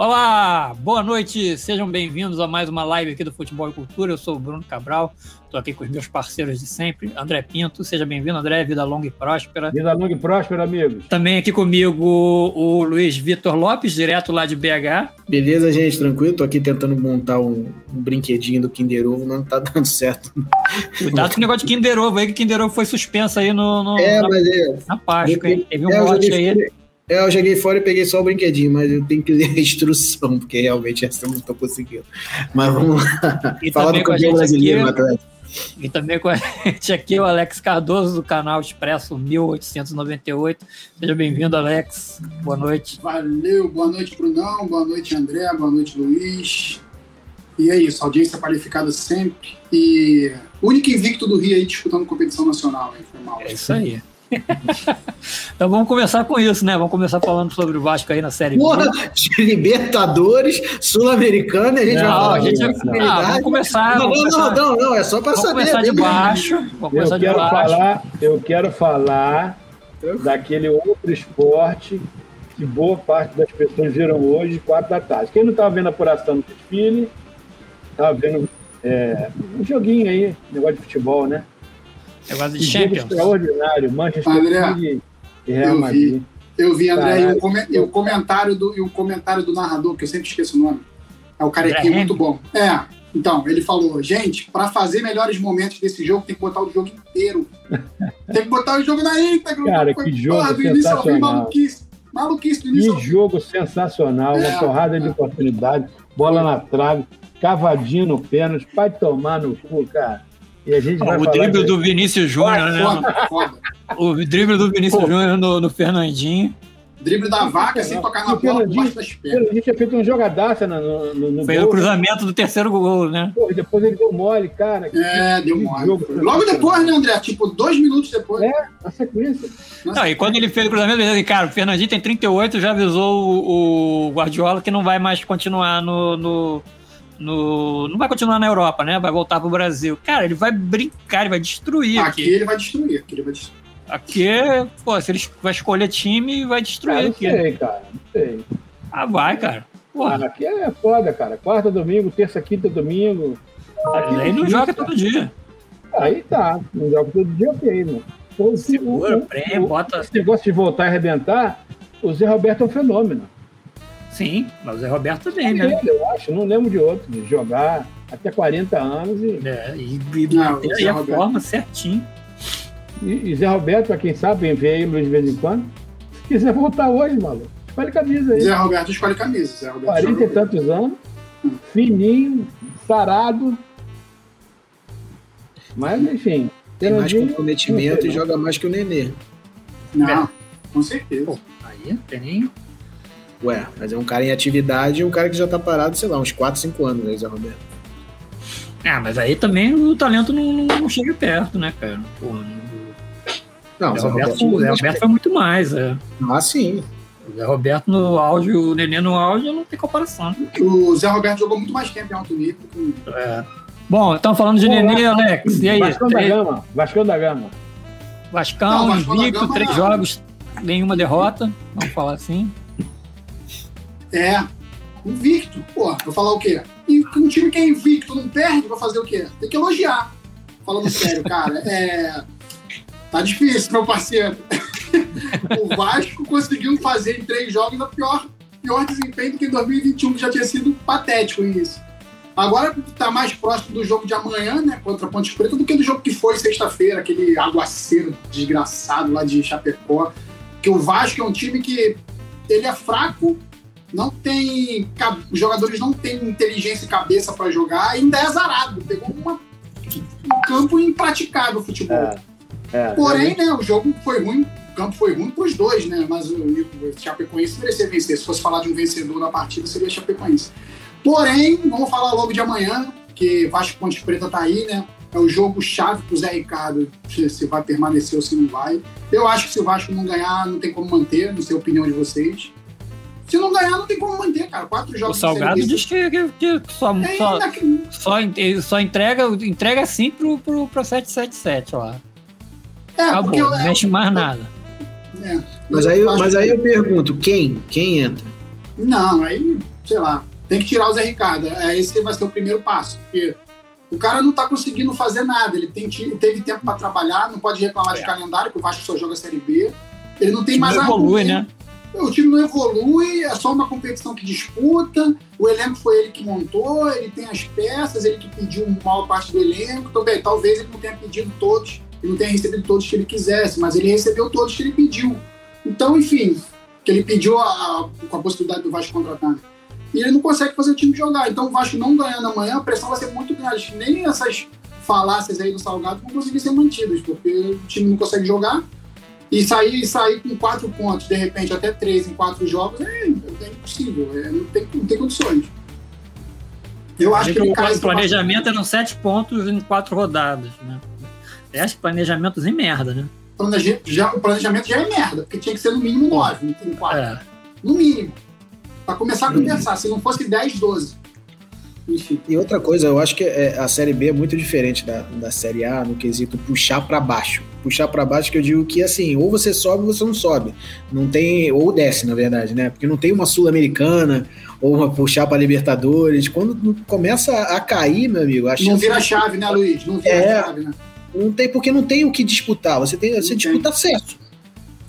Olá, boa noite, sejam bem-vindos a mais uma live aqui do Futebol e Cultura. Eu sou o Bruno Cabral, estou aqui com os meus parceiros de sempre, André Pinto. Seja bem-vindo, André, vida longa e próspera. Vida longa e próspera, amigos. Também aqui comigo o Luiz Vitor Lopes, direto lá de BH. Beleza, gente, tranquilo? Tô aqui tentando montar um, um brinquedinho do Kinder Ovo, não tá dando certo. Cuidado com o negócio de Kinder Ovo aí, que Kinder Ovo foi suspenso aí no, no é, na, mas é, na Páscoa, hein? Teve um é, lote aí. É, eu joguei fora e peguei só o brinquedinho, mas eu tenho que ler a instrução, porque realmente essa eu não estou conseguindo. Mas vamos lá. E Falar do campeão brasileiro, aqui, E também com a gente aqui o Alex Cardoso, do canal Expresso 1898. Seja bem-vindo, Alex. Boa noite. Valeu, boa noite, Brunão. Boa noite, André. Boa noite, Luiz. E é isso, audiência qualificada sempre. E o único invicto do Rio aí disputando competição nacional. Hein? Foi mal. É isso aí. então vamos começar com isso, né? Vamos começar falando sobre o Vasco aí na série Porra, de Libertadores, Sul-Americana, a gente não, vai falar. A gente vai... ah, vamos começar. Não, vamos não, começar... não, não, é só para saber. Começar de baixo, vamos começar eu quero de baixo. Falar, eu quero falar daquele outro esporte que boa parte das pessoas viram hoje, quatro da tarde. Quem não estava vendo a apuração do desfile, estava vendo é, um joguinho aí, negócio de futebol, né? Negócio de Que Champions. jogo extraordinário, Manchester André, City e Real Eu vi, Madrid. eu vi, André, e o, come- e o comentário do, e o comentário do narrador, que eu sempre esqueço o nome. É o carequinho André muito bom. É, então, ele falou, gente, para fazer melhores momentos desse jogo, tem que botar o jogo inteiro. tem que botar o jogo na íntegra. Cara, que jogo porra, do início ao fim, maluquice. Maluquice do início Que jogo sensacional, uma É, torrada de é. oportunidade, bola na trave, cavadinho no pênalti, vai tomar no cu, cara. E a gente vai O drible do Vinícius Júnior, né? Foda, foda. O drible do Vinícius. Júnior no, no Fernandinho. Drible da vaca sem tocar na O bola Fernandinho- baixo das pernas. A gente tinha feito um jogadaça no, no, no Foi gol, o cruzamento do terceiro gol, né? Pô, e depois ele deu mole, cara. É, deu mole. jogo Logo depois, né, André? Tipo, dois minutos depois. É, na sequência. Não, e quando ele fez o cruzamento, ele disse, cara, o Fernandinho tem 38, já avisou o, o Guardiola que não vai mais continuar no, no, no- Não vai continuar na Europa, né? Vai voltar pro Brasil. Cara, ele vai brincar, ele vai destruir Aqui aqui. ele vai destruir. Aqui ele vai destruir. Aqui, pô, se ele vai escolher time, vai destruir não aqui. sei, cara. Não sei. Ah, vai, cara. Porra, Ah, aqui é foda, cara. Quarta, domingo, terça, quinta, domingo. Aqui aí não joga cara. todo dia. Aí tá. Não joga todo dia, ok, mano. Então, se- Segura, o- prende, o- bota. Esse negócio de voltar e arrebentar, o Zé Roberto é um fenômeno. Sim, mas o Zé Roberto também, né? Ele, eu acho, não lembro de outro, de jogar até 40 anos e, É, e, e Não, aí Zé a Roberto. forma certinho. e, e Zé Roberto, pra quem sabe, vem ver ele de vez em quando. Se quiser voltar hoje, maluco, escolhe camisa aí. Zé Roberto escolhe camisa. Zé Roberto 40 e tantos anos, fininho, sarado. Mas, enfim. Tem mais Fernandinho, comprometimento e joga mais que o Nenê. Não, com certeza. Pô, aí tem. Ué, mas é um cara em atividade e um cara que já tá parado, sei lá, uns 4, 5 anos, né, Zé Roberto? Ah, mas aí também o talento não, não- chega perto, né, cara? O Não, Zé Roberto, o Zé Roberto foi muito mais. É. Ah, sim. O Zé Roberto no auge, o Nenê no auge, não tem comparação. O Zé Roberto jogou muito mais tempo em alto nível. que o- É. Bom, estamos falando de Pô, Nenê, Alex. E aí? Vascão da Gama. Vascão da Gama. Vascão, Não, Vascão da invicto, três não. jogos, nenhuma derrota. Vamos falar assim. É, invicto. Pô, vou falar o quê? E um time que é invicto não perde, vai fazer o quê? Tem que elogiar. Falando sério, cara. É. Tá difícil, meu parceiro. o Vasco conseguiu fazer em três jogos a pior, pior desempenho do que em 2021, que já tinha sido patético isso. Agora tá mais próximo do jogo de amanhã, né, contra a Ponte Preta, do que do jogo que foi sexta-feira, aquele aguaceiro desgraçado lá de Chapecó. Que o Vasco é um time que ele é fraco, não tem. Os jogadores não têm inteligência e cabeça para jogar, ainda é azarado. Pegou uma, um campo impraticável o futebol. É, é, Porém, né, o jogo foi ruim, o campo foi ruim para os dois, né? Mas o, o Chapecoense merecia vencer. Se fosse falar de um vencedor na partida, seria o Chapecoense. Porém, vamos falar logo de amanhã, que Vasco Ponte Preta tá aí, né? É o jogo chave pro Zé Ricardo, se se vai permanecer ou se não vai. Eu acho que se o Vasco não ganhar, não tem como manter, não sei a opinião de vocês. Se não ganhar, não tem como manter, cara. Quatro O jogos de Salgado diz que, que- que só, É só, só, só entrega, entrega sim pro, pro, pro 777 lá. É, porque Acabou, não é, mexe mais nada. é. Mas aí, mas que- aí eu pergunto, quem? Quem entra? Não, aí, sei lá, tem que tirar o Zé Ricardo. É, esse vai ser o primeiro passo. Porque o cara não tá conseguindo fazer nada. Ele tem, teve tempo para trabalhar, não pode reclamar de é. calendário, porque o Vasco só joga a Série B. Ele não tem mais não evolui, né? O time não evolui, é só uma competição que disputa. O elenco foi ele que montou, ele tem as peças, ele que pediu maior parte do elenco. Então, bem, talvez ele não tenha pedido todos, ele não tenha recebido todos que ele quisesse, mas ele recebeu todos que ele pediu. Então, enfim, que ele pediu a, a, com a possibilidade do Vasco contratar. E ele não consegue fazer o time jogar. Então, o Vasco não ganhando amanhã, a pressão vai ser muito grande. Nem essas falácias aí do Salgado vão conseguir ser mantidas, porque o time não consegue jogar e sair, sair com quatro pontos, de repente até três em quatro jogos, é, é impossível, é, não, tem, não tem condições. Eu acho que o planejamento eram sete pontos em quatro rodadas, né? Eu acho que planejamentos em merda, né? Já, o planejamento já é merda, porque tinha que ser no mínimo nove, não tem quatro. É. No mínimo. Para começar a conversar, se não fosse 10, 12. E outra coisa, eu acho que é, a Série B é muito diferente da, da Série A no quesito puxar para baixo. Puxar para baixo que eu digo que assim, ou você sobe ou você não sobe. Não tem ou desce, na verdade, né? Porque não tem uma sul-americana ou uma puxar para Libertadores. Quando começa a cair, meu amigo, a Não vira chave, né, Luiz? Não vira é, chave, né? Não tem porque não tem o que disputar. Você tem você disputa acesso.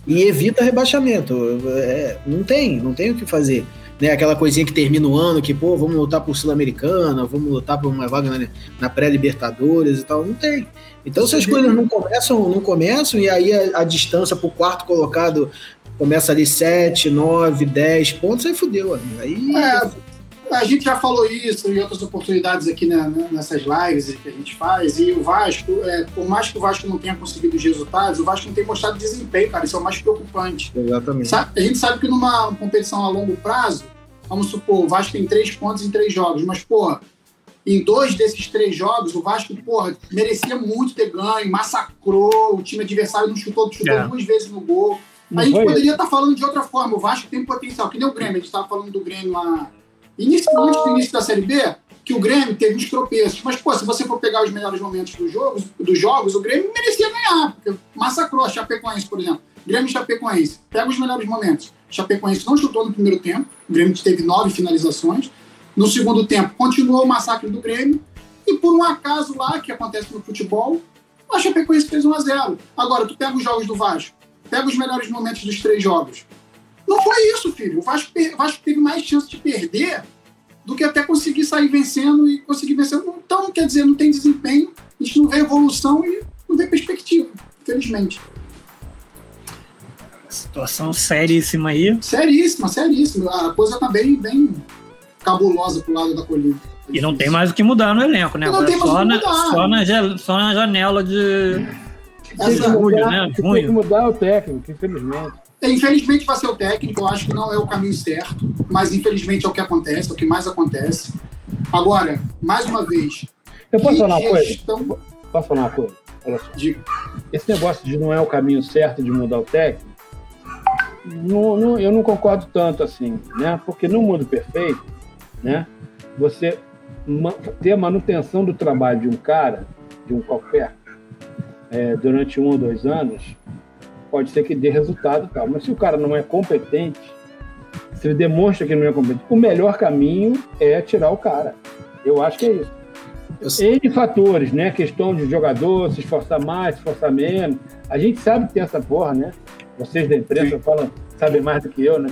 E evita rebaixamento. É, não tem, não tem o que fazer né, aquela coisinha que termina o ano, que, pô, vamos lutar por Sul-Americana, vamos lutar por uma vaga na, na pré-Libertadores e tal. Não tem. Então, se as coisas não começam, não começam, e aí a, a distância pro quarto colocado começa ali 7, 9, 10 pontos, aí fudeu, amigo. Aí. É, a gente já falou isso em outras oportunidades aqui né, nessas lives que a gente faz, e o Vasco, é, por mais que o Vasco não tenha conseguido os resultados, o Vasco não tem mostrado desempenho, cara, isso é o mais preocupante. Exatamente. a gente sabe que numa competição a longo prazo, vamos supor, o Vasco tem três pontos em três jogos, mas, porra, em dois desses três jogos, o Vasco, porra, merecia muito ter ganho, massacrou, o time adversário não chutou, chutou é. duas vezes no gol. Não a gente poderia estar tá falando de outra forma, o Vasco tem potencial, que nem o Grêmio, a gente estava falando do Grêmio lá Início, antes do início da Série B, que o Grêmio teve uns tropeços. Mas, pô, se você for pegar os melhores momentos dos jogos, dos jogos o Grêmio merecia ganhar. Porque massacrou a Chapecoense, por exemplo. Grêmio e Chapecoense. Pega os melhores momentos. Chapecoense não chutou no primeiro tempo. O Grêmio teve nove finalizações. No segundo tempo, continuou o massacre do Grêmio. E por um acaso lá, que acontece no futebol, a Chapecoense fez 1 a 0 Agora, tu pega os jogos do Vasco. Pega os melhores momentos dos três jogos. Não foi isso, filho. O Vasco, o Vasco teve mais chance de perder do que até conseguir sair vencendo e conseguir vencer. Então, quer dizer, não tem desempenho, a gente não vê evolução e não vê perspectiva, infelizmente. Situação seríssima aí. Seríssima, seríssima. A coisa tá bem, bem cabulosa pro lado da colina. e não tem mais o que mudar no elenco, né? Mais só. Na, só, na, só na janela de. Essa, julho, né? Tem que mudar o técnico, infelizmente. Infelizmente vai ser o técnico, eu acho que não é o caminho certo, mas infelizmente é o que acontece, é o que mais acontece. Agora, mais uma vez. Eu posso falar uma gestão... coisa? Posso falar uma coisa? Olha só. Digo. Esse negócio de não é o caminho certo de mudar o técnico, não, não, eu não concordo tanto assim, né? Porque no mundo perfeito, né? Você ter a manutenção do trabalho de um cara, de um qualquer, é, durante um ou dois anos, pode ser que dê resultado tal. Mas se o cara não é competente, se ele demonstra que não é competente, o melhor caminho é tirar o cara. Eu acho que é isso. N fatores, né? Questão de jogador, se esforçar mais, se esforçar menos. A gente sabe que tem essa porra, né? Vocês da imprensa falam, sabem mais do que eu, né?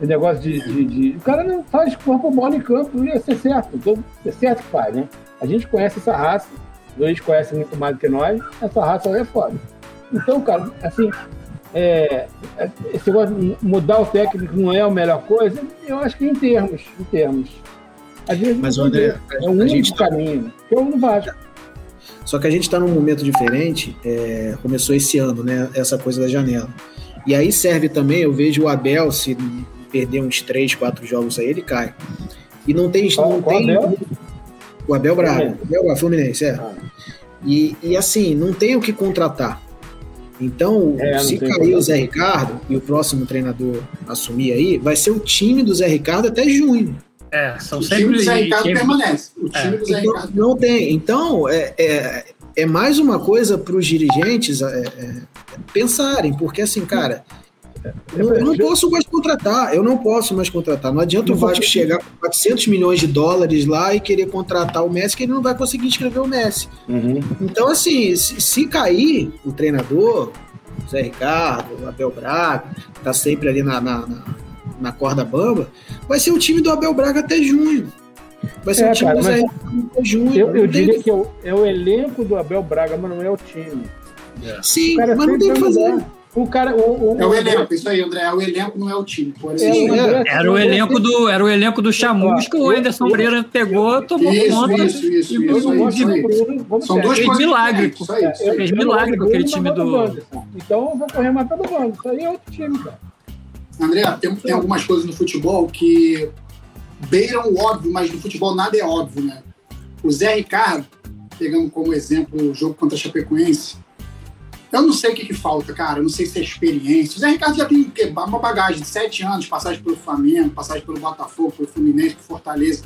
O negócio de, de, de, O cara não faz corpo bola em campo, ia ser certo. Então, é certo que faz, né? A gente conhece essa raça, o Luiz conhece muito mais do que nós, essa raça aí é foda. Então, cara, assim, é, é, esse negócio de mudar o técnico não é a melhor coisa, eu acho que em termos, em termos. Às vezes Mas, André, é o único tá... caminho, que eu não Vasco. Só que a gente está num momento diferente, é, começou esse ano, né? Essa coisa da janela. E aí serve também, eu vejo o Abel, se perder uns 3, 4 jogos aí, ele cai. E não tem. Qual, não tem Abel? O Abel Braga, Abel Braga, Fluminense, é. Ah. E, e assim, não tem o que contratar. Então, é, se cair o Zé Ricardo e o próximo treinador assumir aí, vai ser o time do Zé Ricardo até junho. É, são o sempre. time do Zé Ricardo permanece. O time é. do Zé então, Ricardo. Não tem. Então, é, é, é mais uma coisa para os dirigentes é, é, pensarem, porque assim, cara, Eu, eu não posso mais contratar, eu não posso mais contratar. Não adianta o Vasco chegar com 400 milhões de dólares lá e querer contratar o Messi, que ele não vai conseguir inscrever o Messi. Uhum. Então, assim, se, se cair o treinador, o Zé Ricardo, o Abel Braga, tá sempre ali na, na, na, na corda bamba, vai ser o time do Abel Braga até junho. Vai ser É, o time cara, mas junho. Eu, eu tem diria que é o, é o elenco do Abel Braga, mas não é o time. Sim, O cara mas não tem o que fazer. O cara, o, o, É o elenco, isso aí, André. É o elenco, não é o time. É, Sim. André- Era o elenco do, era o elenco do Chamus que o Anderson Moreira pegou, tomou Isso, conta. isso, isso, e Eu isso, gosto isso vamos São duas Fez milagre. Isso aí, isso Eu- aí. fez eu milagre com aquele time do-. Então eu vou correr matando o Wanderson. Isso aí é outro time, cara. André, tem, tem algumas coisas no futebol que beiram o óbvio, mas no futebol nada é óbvio, né? O Zé Ricardo, pegando como exemplo o jogo contra a Chapecoense, eu não sei o que, que falta, cara. Eu não sei se é experiência. O Zé Ricardo já tem uma bagagem de sete anos, passagem pelo Flamengo, passagem pelo Botafogo, pelo Fluminense, pelo Fortaleza.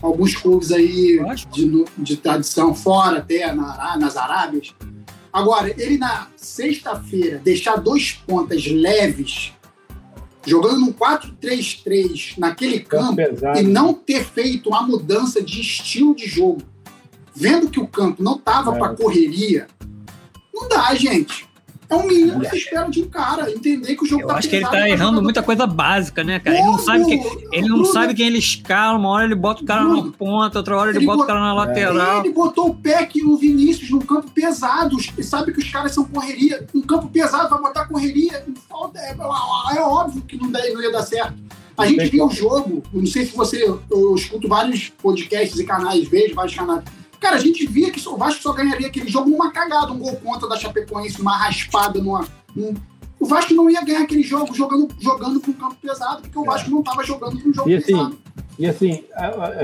Alguns clubes aí de, de tradição fora, até na, nas Arábias. Agora, ele na sexta-feira deixar dois pontas leves, jogando num 4-3-3 naquele campo, pesado. e não ter feito uma mudança de estilo de jogo, vendo que o campo não tava É. para correria, não dá, gente. É um mínimo que se espera de um cara, entender que o jogo Eu tá acho que ele tá errando muita coisa básica, né, cara? Ele não sabe, que, ele não Bruno, sabe quem ele escala, uma hora ele bota o cara na Bruno, ponta, outra hora ele, ele bota o cara na lateral. Ele botou o Peck e o Vinícius num campo pesado e sabe que os caras são correria. Um campo pesado vai botar correria. É, é óbvio que não, dá- não ia dar certo. A gente viu o jogo, não sei se você. Eu escuto vários podcasts e canais, vejo vários canais. Cara, a gente via que o Vasco só ganharia aquele jogo numa cagada, um gol contra da Chapecoense, uma raspada numa. num- O Vasco não ia ganhar aquele jogo jogando, jogando com um campo pesado, porque o Vasco não estava jogando com um jogo E assim, pesado. E assim,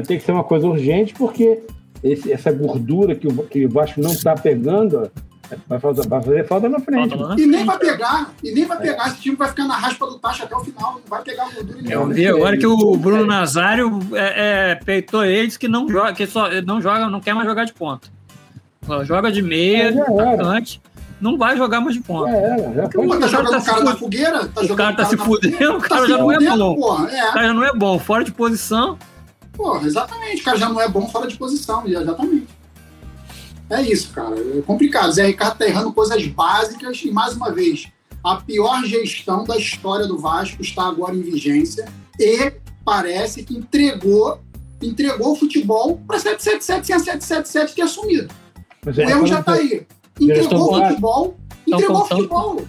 tem que ser uma coisa urgente, porque esse- essa gordura que o, que o Vasco não está pegando, ó, vai, fazer, vai fazer falta na frente. Falta na E nem frente. vai pegar, e nem vai pegar. Esse time vai ficar na raspa do taxa até o final, não vai pegar gordura Eu nenhuma. vi agora que o Bruno Nazário é, é, peitou eles que não joga, que só não joga, não quer mais jogar de ponta. Joga de meia, É, já atacante, não vai jogar mais de Já ponta. já Pô, tá cara jogando tá o cara fu- na fogueira? Tá o jogando cara tá se fudendo, o cara Tá já se não é bom. Porra, O é, cara não é bom, fora de posição. porra, exatamente. O cara já não é bom fora de posição, exatamente. É isso, cara. É complicado. Zé Ricardo tá errando coisas básicas e, mais uma vez, a pior gestão da história do Vasco está agora em vigência e parece que entregou entregou o futebol para 777 sem a 777 ter assumido. Mas O é, erro já quando- tá aí. Entregou o futebol, entregou o futebol.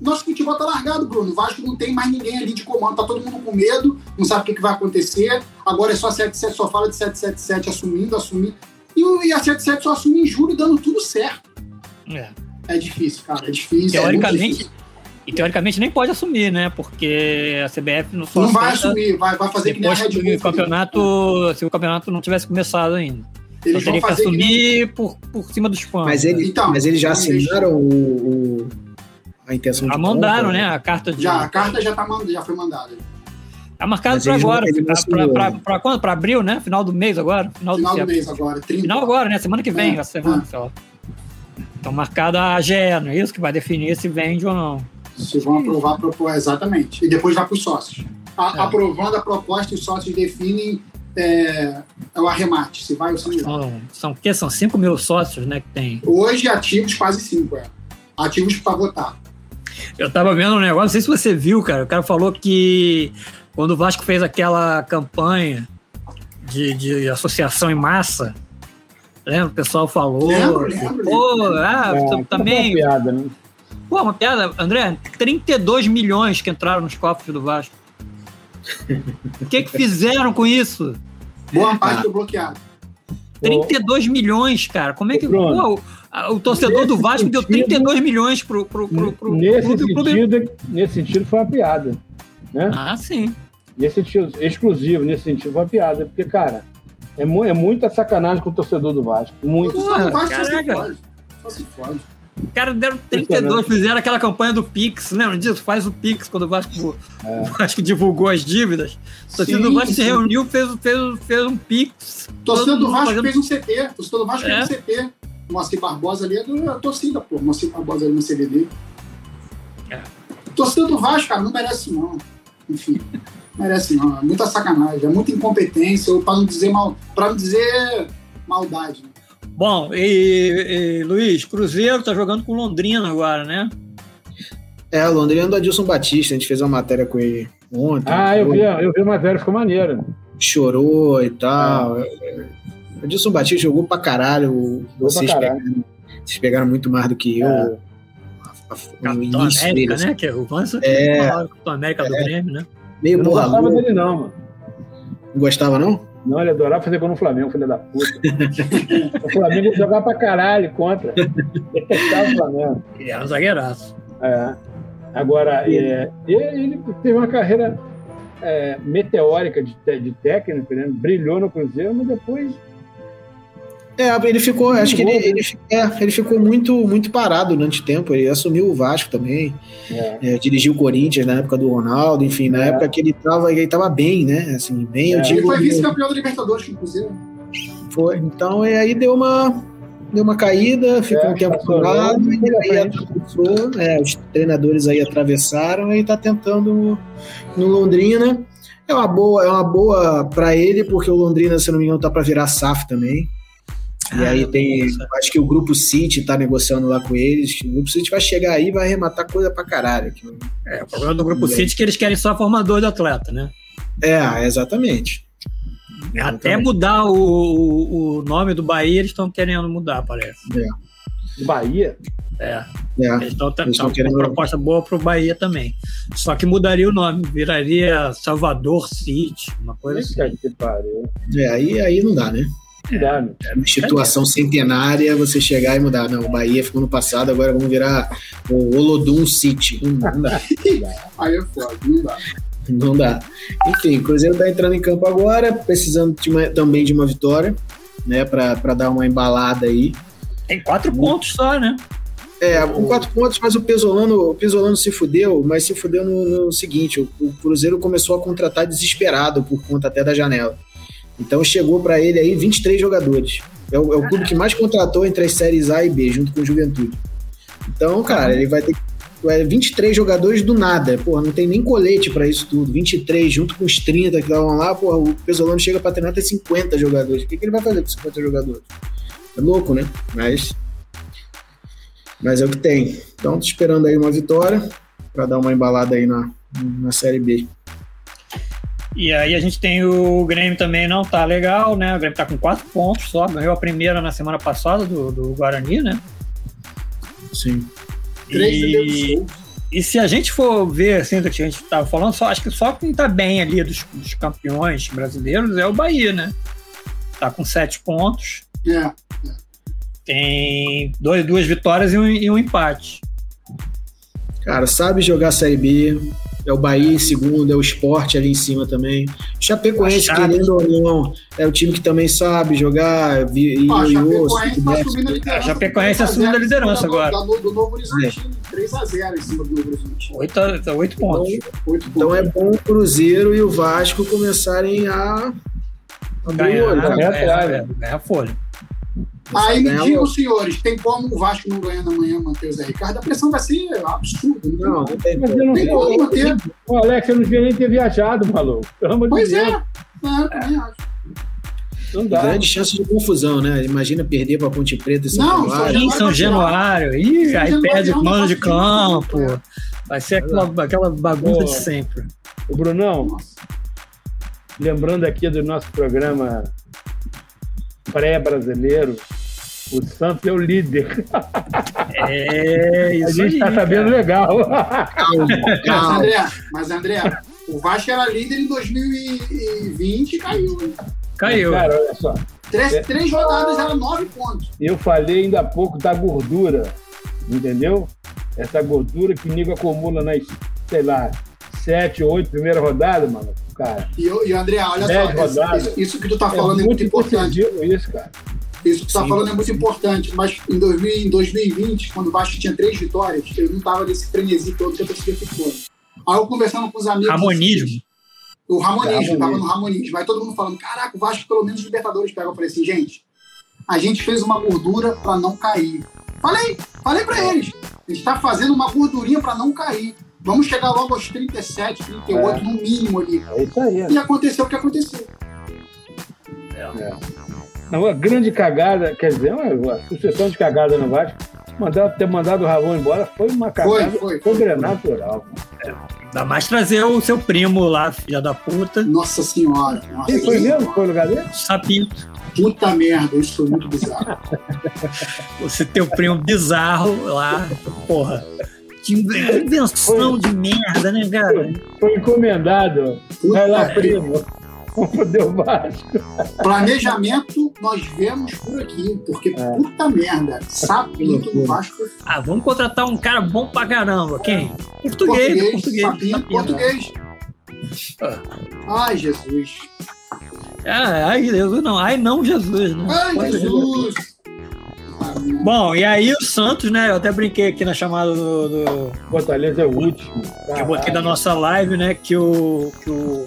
Nosso futebol tá largado, Bruno. O Vasco não tem mais ninguém ali de comando. Tá todo mundo com medo, não sabe o que, que vai acontecer. Agora é só 77, só fala de 777 assumindo, assumindo. E, o- e a 77 só assume em julho, dando tudo certo. É. É difícil, cara. É difícil. é Teoricamente, difícil. e teoricamente nem pode assumir, né? Porque a CBF não só não vai assumir, vai, vai fazer que nem a depois Red Bull. o campeonato, se o campeonato não tivesse começado ainda. Eles Então vão teria que fazer que nem- assumir por, por cima dos panos. Mas, ele, Então, mas eles já então assinaram o, o- a intenção de Já mandaram, compra, né? A carta de. Já, a carta já, tá, mand- já foi mandada. Tá marcado não- agora. pra quando? Pra abril, né? Final do mês agora? Final, Final do do mês agora, 30. Final agora, né? Semana que vem, É, a semana, é. sei lá. Então marcada a AGE, não é isso? Que vai definir se vende ou não. Se vão aprovar a proposta, exatamente. E depois vai para os sócios. A- É. Aprovando a proposta, os sócios definem é, é o arremate, se vai ou se não vai. São, são o quê? São 5 mil sócios, né? Que tem. Hoje, ativos quase cinco, é. Ativos para votar. Eu tava vendo um negócio, não sei se você viu, cara. O cara falou que quando o Vasco fez aquela campanha de, de associação em massa, lembra? O pessoal falou. Lembro, lembro, Pô, ah, É, também. uma piada, né? Pô, uma piada, André, 32 milhões que entraram nos cofres do Vasco. O que que fizeram com isso? Boa parte foi bloqueado. 32 milhões, cara. Como é que. Bruno, Pô, o, o torcedor do Vasco deu sentido- 32 milhões pro, pro, pro, pro nesse, clube, o clube- sentido, nesse sentido foi uma piada. Né? Ah, sim. Nesse sentido, exclusivo, nesse sentido foi uma piada. Porque, cara, é, mu é muita sacanagem com o torcedor do Vasco. Muito. Não vai, só se caraca. fode. Só se fode. Os caras deram 32, fizeram aquela campanha do Pix, lembra disso? Faz o Pix quando o Vasco, É. o Vasco divulgou as dívidas. O torcedor do Sim, Vasco se sim. reuniu, fez, fez, fez um Pix. Torcedor do Vasco fazendo- fez um CT. Torcedor do Vasco É. fez um CT. O Moacir Barbosa ali é da torcida, pô. O Moacir Barbosa ali no CBD. Torcida do Vasco, cara, não merece não. Enfim, merece não. É muita sacanagem, é muita incompetência, ou para não dizer mal, para não dizer maldade. Né? Bom, e, e, Luiz, Cruzeiro tá jogando com Londrina agora, né? É, Londrina do Adilson Batista, a gente fez uma matéria com ele ontem. Ah, eu vi, eu vi a matéria, ficou maneiro. Chorou e tal. Ah. Adilson Batista jogou pra caralho. Vocês, pra caralho. Pegaram, vocês pegaram muito mais do que eu. É. Capitão América, dele, assim. né? Que é o Vanso é, América do é. Grêmio, né? Meio eu não gostava dele, não, mano. Não gostava, não? Não, ele adorava fazer gol no Flamengo, filho da puta. o Flamengo jogava pra caralho contra. Ele o Flamengo. Ele era um zagueiraço. É. Agora, é, ele teve uma carreira é, meteórica de, de técnico, né? brilhou no Cruzeiro, mas depois é, ele ficou, acho que ele, ele, é, ele, ficou muito, muito parado durante o tempo. Ele assumiu o Vasco também, é. É, dirigiu o Corinthians na época do Ronaldo, enfim, na é. época que ele estava ele tava bem, né? Assim, bem, eu é. digo. Ele foi vice-campeão da Libertadores, inclusive. Foi, então, e aí deu uma, deu uma caída, ficou um tempo parado, e aí atravessou, os treinadores aí atravessaram e está tentando no, no Londrina. É uma boa, é uma boa para ele, porque o Londrina, se não me engano, tá para virar SAF também. E ah, aí tem. Acho que o Grupo City tá negociando lá com eles. O Grupo City vai chegar aí e vai arrematar coisa pra caralho. É, o problema do Grupo City é que eles querem só formador de atleta, né? É, exatamente. Até mudar o, o nome do Bahia, eles estão querendo mudar, parece. É. Bahia? É. é. Eles estão querendo... uma proposta boa pro Bahia também. Só que mudaria o nome, viraria Salvador City, uma coisa assim. Que pariu. É, aí, aí não dá, né? É, uma instituição centenária, você chegar e mudar. Não, o Bahia ficou no passado, agora vamos virar o Olodum City. Não, não dá. Aí é foda, não dá. Não dá. Enfim, o Cruzeiro está entrando em campo agora, precisando de uma, também de uma vitória, né, para dar uma embalada aí. Tem quatro pontos só, né? É, com quatro pontos, mas o Pesolano, o Pesolano se fudeu, mas se fudeu no, no seguinte: o, o Cruzeiro começou a contratar desesperado por conta até da janela. Então chegou para ele aí 23 jogadores. É o, é o clube que mais contratou entre as séries A e B, junto com o Juventude. Então, cara, ele vai ter 23 jogadores do nada. Porra, não tem nem colete para isso tudo. 23 junto com os 30 que estavam lá, porra, o Pesolano chega para treinar tem 50 jogadores. O que, que ele vai fazer com 50 jogadores? É louco, né? Mas mas é o que tem. Então, tô esperando aí uma vitória para dar uma embalada aí na, na Série B. E aí a gente tem o Grêmio também, não tá legal, né? O Grêmio tá com quatro pontos só, ganhou a primeira na semana passada do, do Guarani, né? Sim. E, e se a gente for ver assim do que a gente tava falando, só, acho que só quem tá bem ali dos, dos campeões brasileiros é o Bahia, né? Tá com sete pontos. É. Tem dois, duas vitórias e um, e um empate. Cara, sabe jogar Série B, é o Bahia em segundo, é o esporte ali em cima também. Chapecoense, querendo ou não, é o time que também sabe jogar. E, ah, Chapecoense tá subindo a liderança. Chapecoense assume a liderança agora. Do, do Novo Horizontino, é. 3x0 em cima do Novo Horizontino. 8, 8 pontos. Então, 8 então é bom o Cruzeiro e o Vasco começarem a. Ganhar, ganhar, ganhar, ganhar folha. Aí me digam, senhores, tem como o Vasco não ganhar amanhã manter o Zé Ricardo? A pressão vai ser absurda. Não, não tem, não tem, como manter. O Alex, eu não devia nem ter viajado, maluco. Pois é. é, também acho. Não dá. Grande chance de confusão, né? Imagina perder para Ponte Preta e São não, Januário. Sim, São Januário. Ih, aí perde o mano de campo. Vai ser aquela, aquela bagunça de sempre. O Brunão, Nossa. lembrando aqui do nosso programa pré-brasileiro, o Santos é o líder. É, isso A gente está sabendo legal. Calma, André, mas, André, o Vasco era líder em 2020 e caiu. Caiu. Cara, olha só. Três, é... três rodadas era nove pontos. Eu falei ainda há pouco da gordura, entendeu? Essa gordura que o Nico acumula nas, sei lá, sete, oito primeiras rodadas, mano. Cara. E, e André, olha só, isso, isso, que tu tá é falando é muito, é muito importante. Isso, cara. Isso que você está falando é muito importante, mas em, 2000, em 2020, quando o Vasco tinha três vitórias, eu não estava nesse frenesi todo que a torcida ficou. Aí eu conversando com os amigos. Ramonismo. O ramonismo, estava no ramonismo. Aí todo mundo falando: caraca, o Vasco pelo menos Libertadores pega. Eu falei assim, gente, a gente fez uma gordura para não cair. Falei, falei para eles. A gente está fazendo uma gordurinha para não cair. Vamos chegar logo aos 37, 38, É. no mínimo ali. É isso aí. E aconteceu o que aconteceu. Não, a grande cagada, quer dizer, uma, uma sucessão de cagadas no Vasco, mandar, ter mandado o Ravon embora foi uma cagada foi, foi. sobrenatural. Ainda mais trazer o seu primo lá, filha da puta, Nossa senhora. Nossa, foi mesmo? Foi o lugar dele? sapinto. Puta merda, isso foi muito bizarro. Você ter o primo bizarro lá, porra. Que invenção de merda, né, cara? Foi encomendado. Puta Vai lá, que- primo. Vamos foder o Vasco. Planejamento nós vemos por aqui, porque É. puta merda, sapinto do Vasco. Ah, vamos contratar um cara bom pra caramba. Quem? Português, português. sapinto, sapinto. português. Ah. Ai, Jesus. Ah, ai, Jesus, não. Ai, não, Jesus, né? Ai, Pode- Jesus. Bom, e aí o Santos, né? Eu até brinquei aqui na chamada do. do Fortaleza é o último. que eu botei da nossa live, né? Que o. Que o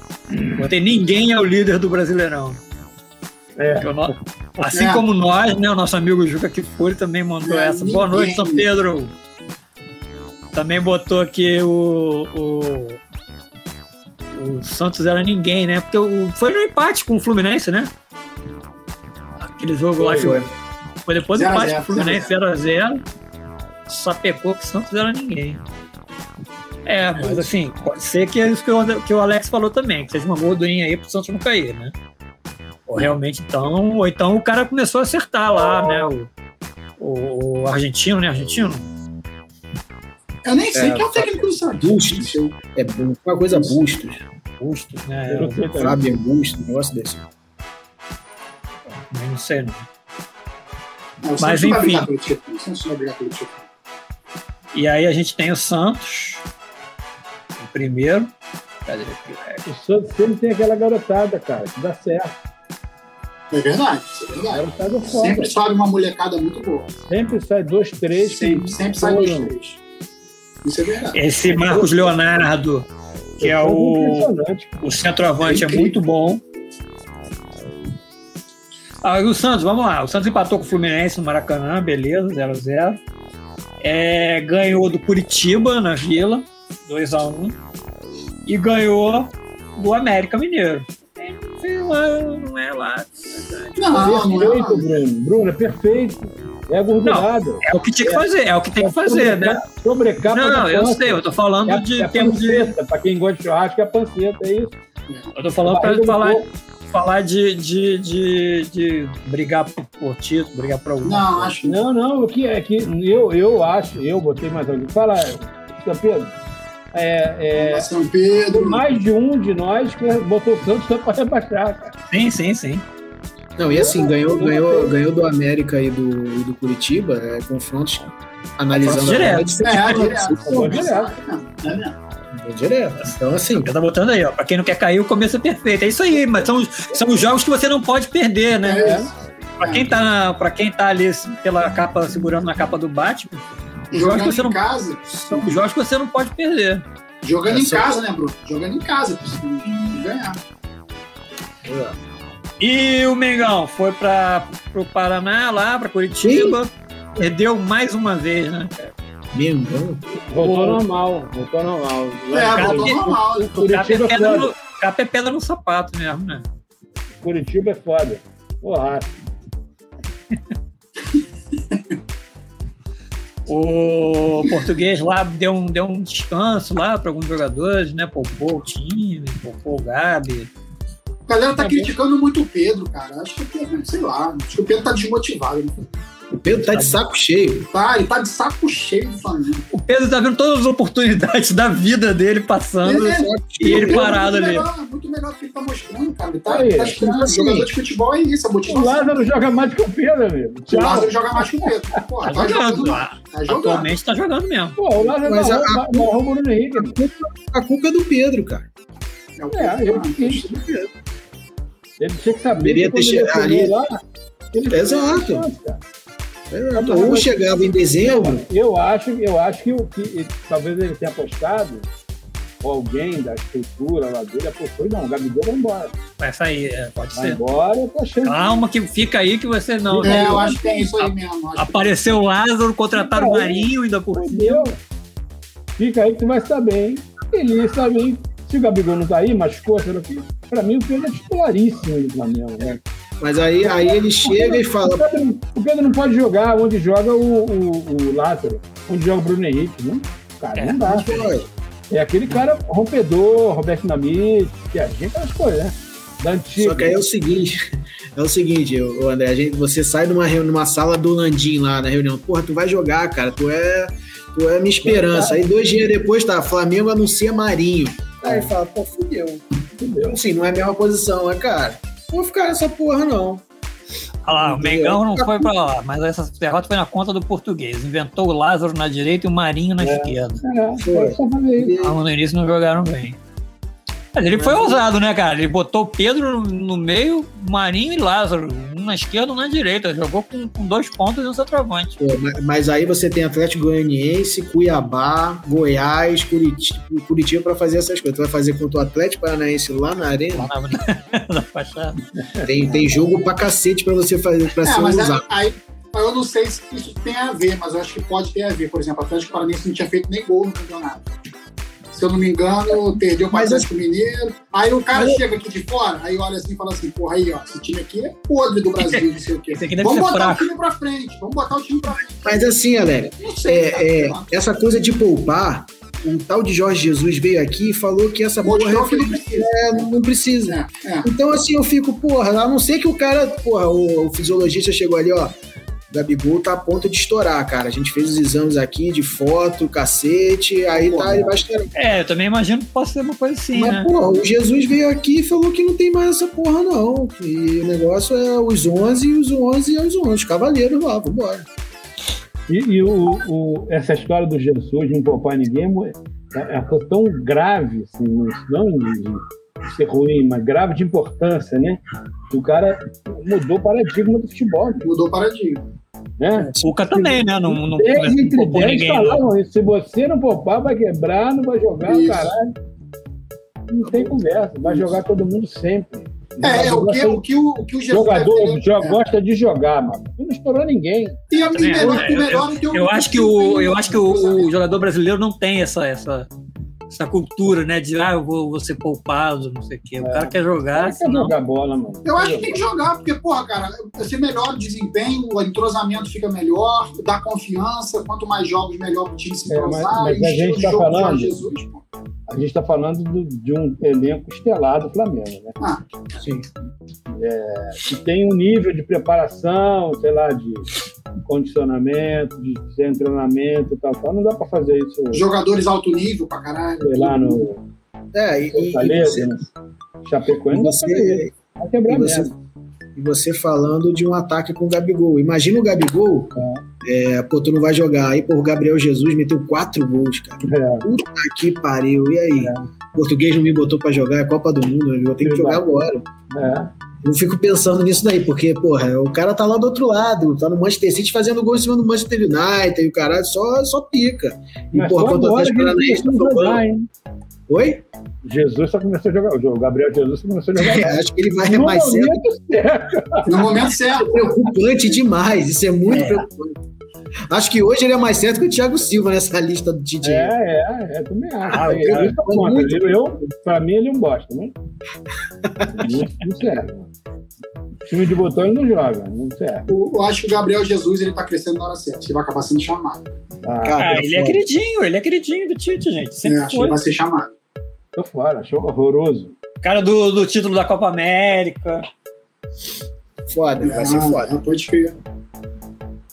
botei ninguém é o líder do Brasileirão. É. No- Assim É. como nós, né? O nosso amigo Juca Kifuri também mandou É, essa. Boa noite, São ninguém. Pedro. Também botou aqui o. o... o Santos era ninguém, né? Porque o... foi no empate com o Fluminense, né? Aquele jogo lá que Foi. Foi depois do Zero a empate zero, com o Fluminense 0x0. Só pecou que o Santos era ninguém. É, mas assim, pode ser que é isso que o, que o Alex falou também, que seja uma gordurinha aí pro Santos não cair, né? Ou realmente, então, ou então o cara começou a acertar lá, né? O, o, o argentino, né? Argentino? Eu nem sei É, quem é o técnico do Santos. Bustos. É uma coisa Bustos. Bustos, né? Fábio Bustos, um negócio desse. Eu não sei, não. Não, o Mas, enfim. brigar pelo título. O Santos não vai brigar pelo título. E aí a gente tem o Santos em primeiro. Cadê aqui? É, O Santos sempre tem aquela garotada, cara, que dá certo. É verdade, isso é verdade. Garotada foda. Sempre sobe uma molecada muito boa. Sempre sai dois, três. Sempre, sempre sai Pô, três. Isso é verdade. Esse Marcos Leonardo, que é o, Impressionante. o centroavante, é Incrível. muito bom. Ah, e o Santos, vamos lá. O Santos empatou com o Fluminense no Maracanã, beleza, 0x0. É, ganhou do Curitiba na Vila, 2x1. E ganhou do América Mineiro. É, Não é, não é lá. Não, não é. Perfeito, Bruno. Bruno, é perfeito. É gordurado. É o que tinha que fazer, é o que tem que fazer, né? Sobrecapa Não, eu sei, eu tô falando É, de é termos de. panceta. Pra quem gosta de churrasco, é panceta, é isso. Eu tô falando do falar, falar de, de, de, de brigar por, título, brigar por alguma Não, coisa. acho Não, não, o que é que eu, eu acho, eu botei mais alguém. Fala, São Pedro. É, é, São Pedro. mais de um de nós que botou o Santos só para rebaixar, cara. Sim, sim, sim. Não, e assim, ganhou, ganhou, ganhou do América e do, e do Curitiba, é, confrontos analisando Direto. a diferença, É, direto. Pô, direto. É mesmo. É direto. Então, assim, tá botando aí, ó. Pra quem não quer cair, o começo é perfeito. É isso aí, mas são, são os jogos que você não pode perder, né? É. Pra quem tá, pra quem tá ali pela capa, segurando na capa do Batman, os jogos que você não, casa. são os jogos que você não pode perder. Jogando É em só- casa, né, Bruno? Jogando em casa, precisa ganhar. E o Mengão foi para o Paraná, lá para Curitiba. Perdeu mais uma vez, né? Mengão. Voltou normal, voltou normal. É, voltou normal. né? O capa é, Curitiba é foda. no, capa é pedra no sapato mesmo, né? Curitiba é foda. Porra. O português lá deu um, deu um descanso lá para alguns jogadores, né? Poupou o time, poupou o Gabi. A galera tá Tá criticando muito o Pedro, cara. Acho que o Pedro, sei lá, acho que o Pedro tá desmotivado. né? O Pedro tá de saco cheio. Tá, ele tá de saco cheio do Flamengo. O Pedro tá vendo todas as oportunidades da vida dele passando É, e ele Pedro é parado muito ali. Melhor, muito melhor do que ele tá mostrando, cara. Ele tá, Aí, ele tá estranho. assim, Jogador de futebol é isso, a O motivação. Lázaro joga mais que o Pedro, amigo. O Tchau. Lázaro joga mais que o Pedro. Porra, Tá tá jogando. jogando. Tá jogando. Atualmente tá jogando mesmo. Pô, o Lázaro Mas barrou a- o Bruno Henrique. A culpa é do Pedro, cara. É, o É, Pedro, eu tá- fiz. Ele tinha que saber. Deveria ter chegado ali. Lá, ele Exato. Fez uma chance, cara. É, Ou chegava em dezembro, Eu acho, eu acho que, o que talvez ele tenha apostado, ou alguém da estrutura lá dele apostou, não, o Gabigol vai embora. Vai sair, é, pode Vai ser. embora, eu tô achando. Calma que fica aí que você não. É, eu acho que tem isso aí mesmo. que- Apareceu o Lázaro, contrataram o Marinho ainda por cima. Entendeu? Fica aí que tu vai estar bem. Ele está bem. Se o Gabigol não tá aí, machucou, sei lá o quê. Pra mim, o Pedro é titularíssimo do Flamengo, né? Mas aí, aí ele chega e fala. O Pedro, o Pedro não pode jogar onde joga o, o, o Lázaro, onde joga o Bruno Henrique. Não, cara, não dá. É aquele cara rompedor, Roberto Namite, que a gente aquelas coisas, né? Da antiga. Só que aí é o seguinte, é o seguinte, o André, a gente, você sai numa, numa sala do Landim lá na reunião, porra, tu vai jogar, cara, tu é, tu é minha esperança. Aí dois dias depois, tá, Flamengo anuncia Marinho. Aí fala, pô, fudeu. Fudeu. Assim, não é a mesma posição, é, cara. Não vou ficar nessa porra, não. Olha lá, o Mengão não foi pra lá, mas essa derrota foi na conta do português. Inventou o Lázaro na direita e o Marinho na é, esquerda. É, foi. Ah, no início não jogaram bem. Mas ele foi ousado, né, cara? Ele botou Pedro no meio, Marinho e Lázaro. Um na esquerda, um na direita. Jogou com, com dois pontos e um centroavante. Mas, mas aí você tem Atlético Goianiense, Cuiabá, Goiás, Curitiba, Curitiba para fazer essas coisas. Tu vai fazer contra o Atlético Paranaense lá na arena? Lá na, na fachada. Tem, tem jogo pra cacete pra você fazer, pra é, ser usado. Aí, eu não sei se isso tem a ver, mas eu acho que pode ter a ver. Por exemplo, o Atlético Paranaense não tinha feito nem gol no campeonato se eu não me engano, perdeu para o Atlético Mineiro. Aí o cara mas... chega aqui de fora, aí olha assim e fala assim, porra, aí, ó, esse time aqui é podre do Brasil, não sei o quê. Vamos botar fraco. o time pra frente, vamos botar o time pra frente. Mas assim, Alex, é, é, essa coisa de poupar, um tal de Jorge Jesus veio aqui e falou que essa porra não precisa. É, não precisa. É, é. Então, assim, eu fico, porra, a não ser que o cara, porra, o, o fisiologista chegou ali, ó Gabigol tá a ponto de estourar, cara. A gente fez os exames aqui de foto, cacete, aí pô, tá, ele vai estourar. É, eu também imagino que possa ser uma coisa assim, Mas, né? pô, o Jesus veio aqui e falou que não tem mais essa porra, não. E o negócio é os 11 e os 11 e os 11, cavaleiros lá, vambora. E, e o, o, essa história do Jesus não poupar ninguém é, é tão grave, assim, não de, de ser ruim, mas grave de importância, né? O cara mudou o paradigma do futebol. Mudou o paradigma. Né? Cuca também, né? Não, não, entre 10 falavam isso. Se você não poupar, vai quebrar, não vai jogar, isso. caralho. Não tem conversa. Vai jogar todo mundo sempre. É, é o, que, o, que o, o que o Jesus jogador joga, é. gosta de jogar, mano. E não estourou ninguém. E a melhor, eu, melhor eu, eu, acho que o eu acho que o, o jogador brasileiro não tem essa essa essa cultura, né? De ah, eu vou, vou ser poupado, não sei o quê. O é. cara quer jogar. Quer senão... jogar bola, mano. Eu acho que tem que jogar, porque, porra, cara, ser melhor desempenho, o entrosamento fica melhor, dá confiança. Quanto mais jogos, melhor o time se entrosar. É, mas, mas a gente tá falando. Jesus, a gente está falando do, de um elenco estelar do Flamengo, né? Ah, sim. É, que tem um nível de preparação, sei lá, de condicionamento, de treinamento e tal, tal. Não dá para fazer isso. Jogadores alto nível pra caralho. Sei lá, no. É, e, Fortaleza, e você... Chapecoense, dá pra fazer. Vai quebrar mesmo. E você falando de um ataque com o Gabigol. Imagina o Gabigol, é. É, pô, tu não vai jogar. Aí, pô, o Gabriel Jesus meteu quatro gols, cara. É. Puta que pariu. E aí? É. O português não me botou pra jogar, é Copa do Mundo, eu tenho que jogar agora. É. Eu fico pensando nisso daí, porque, porra, o cara tá lá do outro lado, tá no Manchester City fazendo gol em cima do Manchester United, e o caralho só, só pica. E, Mas porra, quando o Atlético Paranaense tá tomando... Oi? Jesus só começou a jogar. O Gabriel Jesus só começou a jogar. É, acho que ele vai no mais cedo. certo. No momento certo. É preocupante demais. Isso é muito é. preocupante. Acho que hoje ele é mais certo que o Thiago Silva nessa lista do DJ. É, é, é, também acho. Ah, eu, eu, eu, muito... eu, pra mim, ele é um bosta, né? não serve. Time de botão ele não joga, não serve. Eu, eu acho que o Gabriel Jesus ele tá crescendo na hora certa. Ele vai acabar sendo chamado. Ah, ah ele é queridinho, ele é queridinho do Tite, gente. Sempre é, acho que vai ser chamado. Tô fora, achou horroroso. Cara do, do título da Copa América. Foda, vai ser foda. Não pode crer.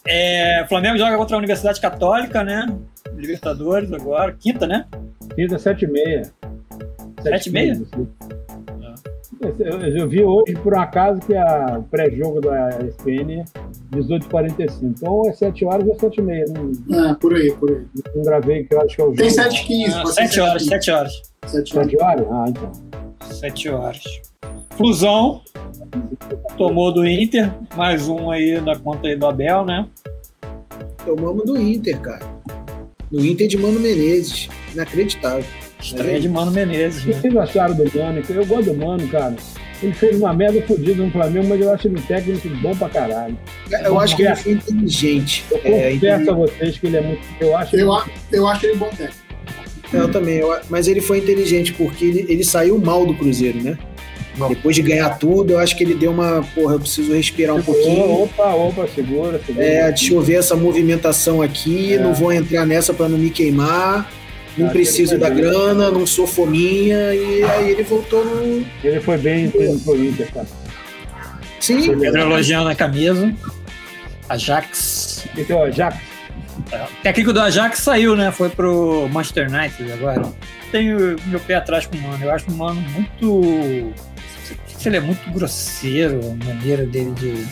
É, Flamengo joga contra a Universidade Católica, né? Libertadores agora. Quinta, né? Quinta, sete e meia. Sete e meia? Eu, eu, vi hoje, por um acaso, que a, o pré-jogo da ESPN é 18h45. Então é 7 horas ou 7 e meia. Não, é, por aí, por aí. Não gravei, que eu acho que é o jogo. Tem 7h15. Ah, 7 horas, 7 horas. 7 horas? horas? Ah, então. 7 horas. Flusão tomou do Inter, mais um aí na conta aí do Abel, né? Tomamos do Inter, cara. Do Inter de Mano Menezes. Inacreditável. Estreia é. de Mano Menezes. O que né? vocês acharam do Mano? Eu gosto do Mano, cara. Ele fez uma merda fodida no Flamengo, mas eu acho ele um técnico bom pra caralho. Eu acho que ele foi inteligente. Eu confesso é, a vocês que ele é muito. Eu acho, eu, ele... eu acho ele bom técnico. Eu também, eu, mas ele foi inteligente, porque ele, ele saiu mal do Cruzeiro, né? Bom. Depois de ganhar tudo, eu acho que ele deu uma. Porra, eu preciso respirar um pouquinho. Opa, opa, segura, segura. É, deixa eu ver essa movimentação aqui, é. não vou entrar nessa para não me queimar. Não ah, preciso da grana, não sou fominha, e aí ele voltou no. Ele foi bem no Corinthians, cara. Sim. Pedro elogiando a camisa. Ajax. Então, Ajax. É, o técnico do Ajax saiu, né? Foi pro Manchester United agora. Tenho meu pé atrás com o Mano. Eu acho o Mano muito. Ele é muito grosseiro, a maneira dele de.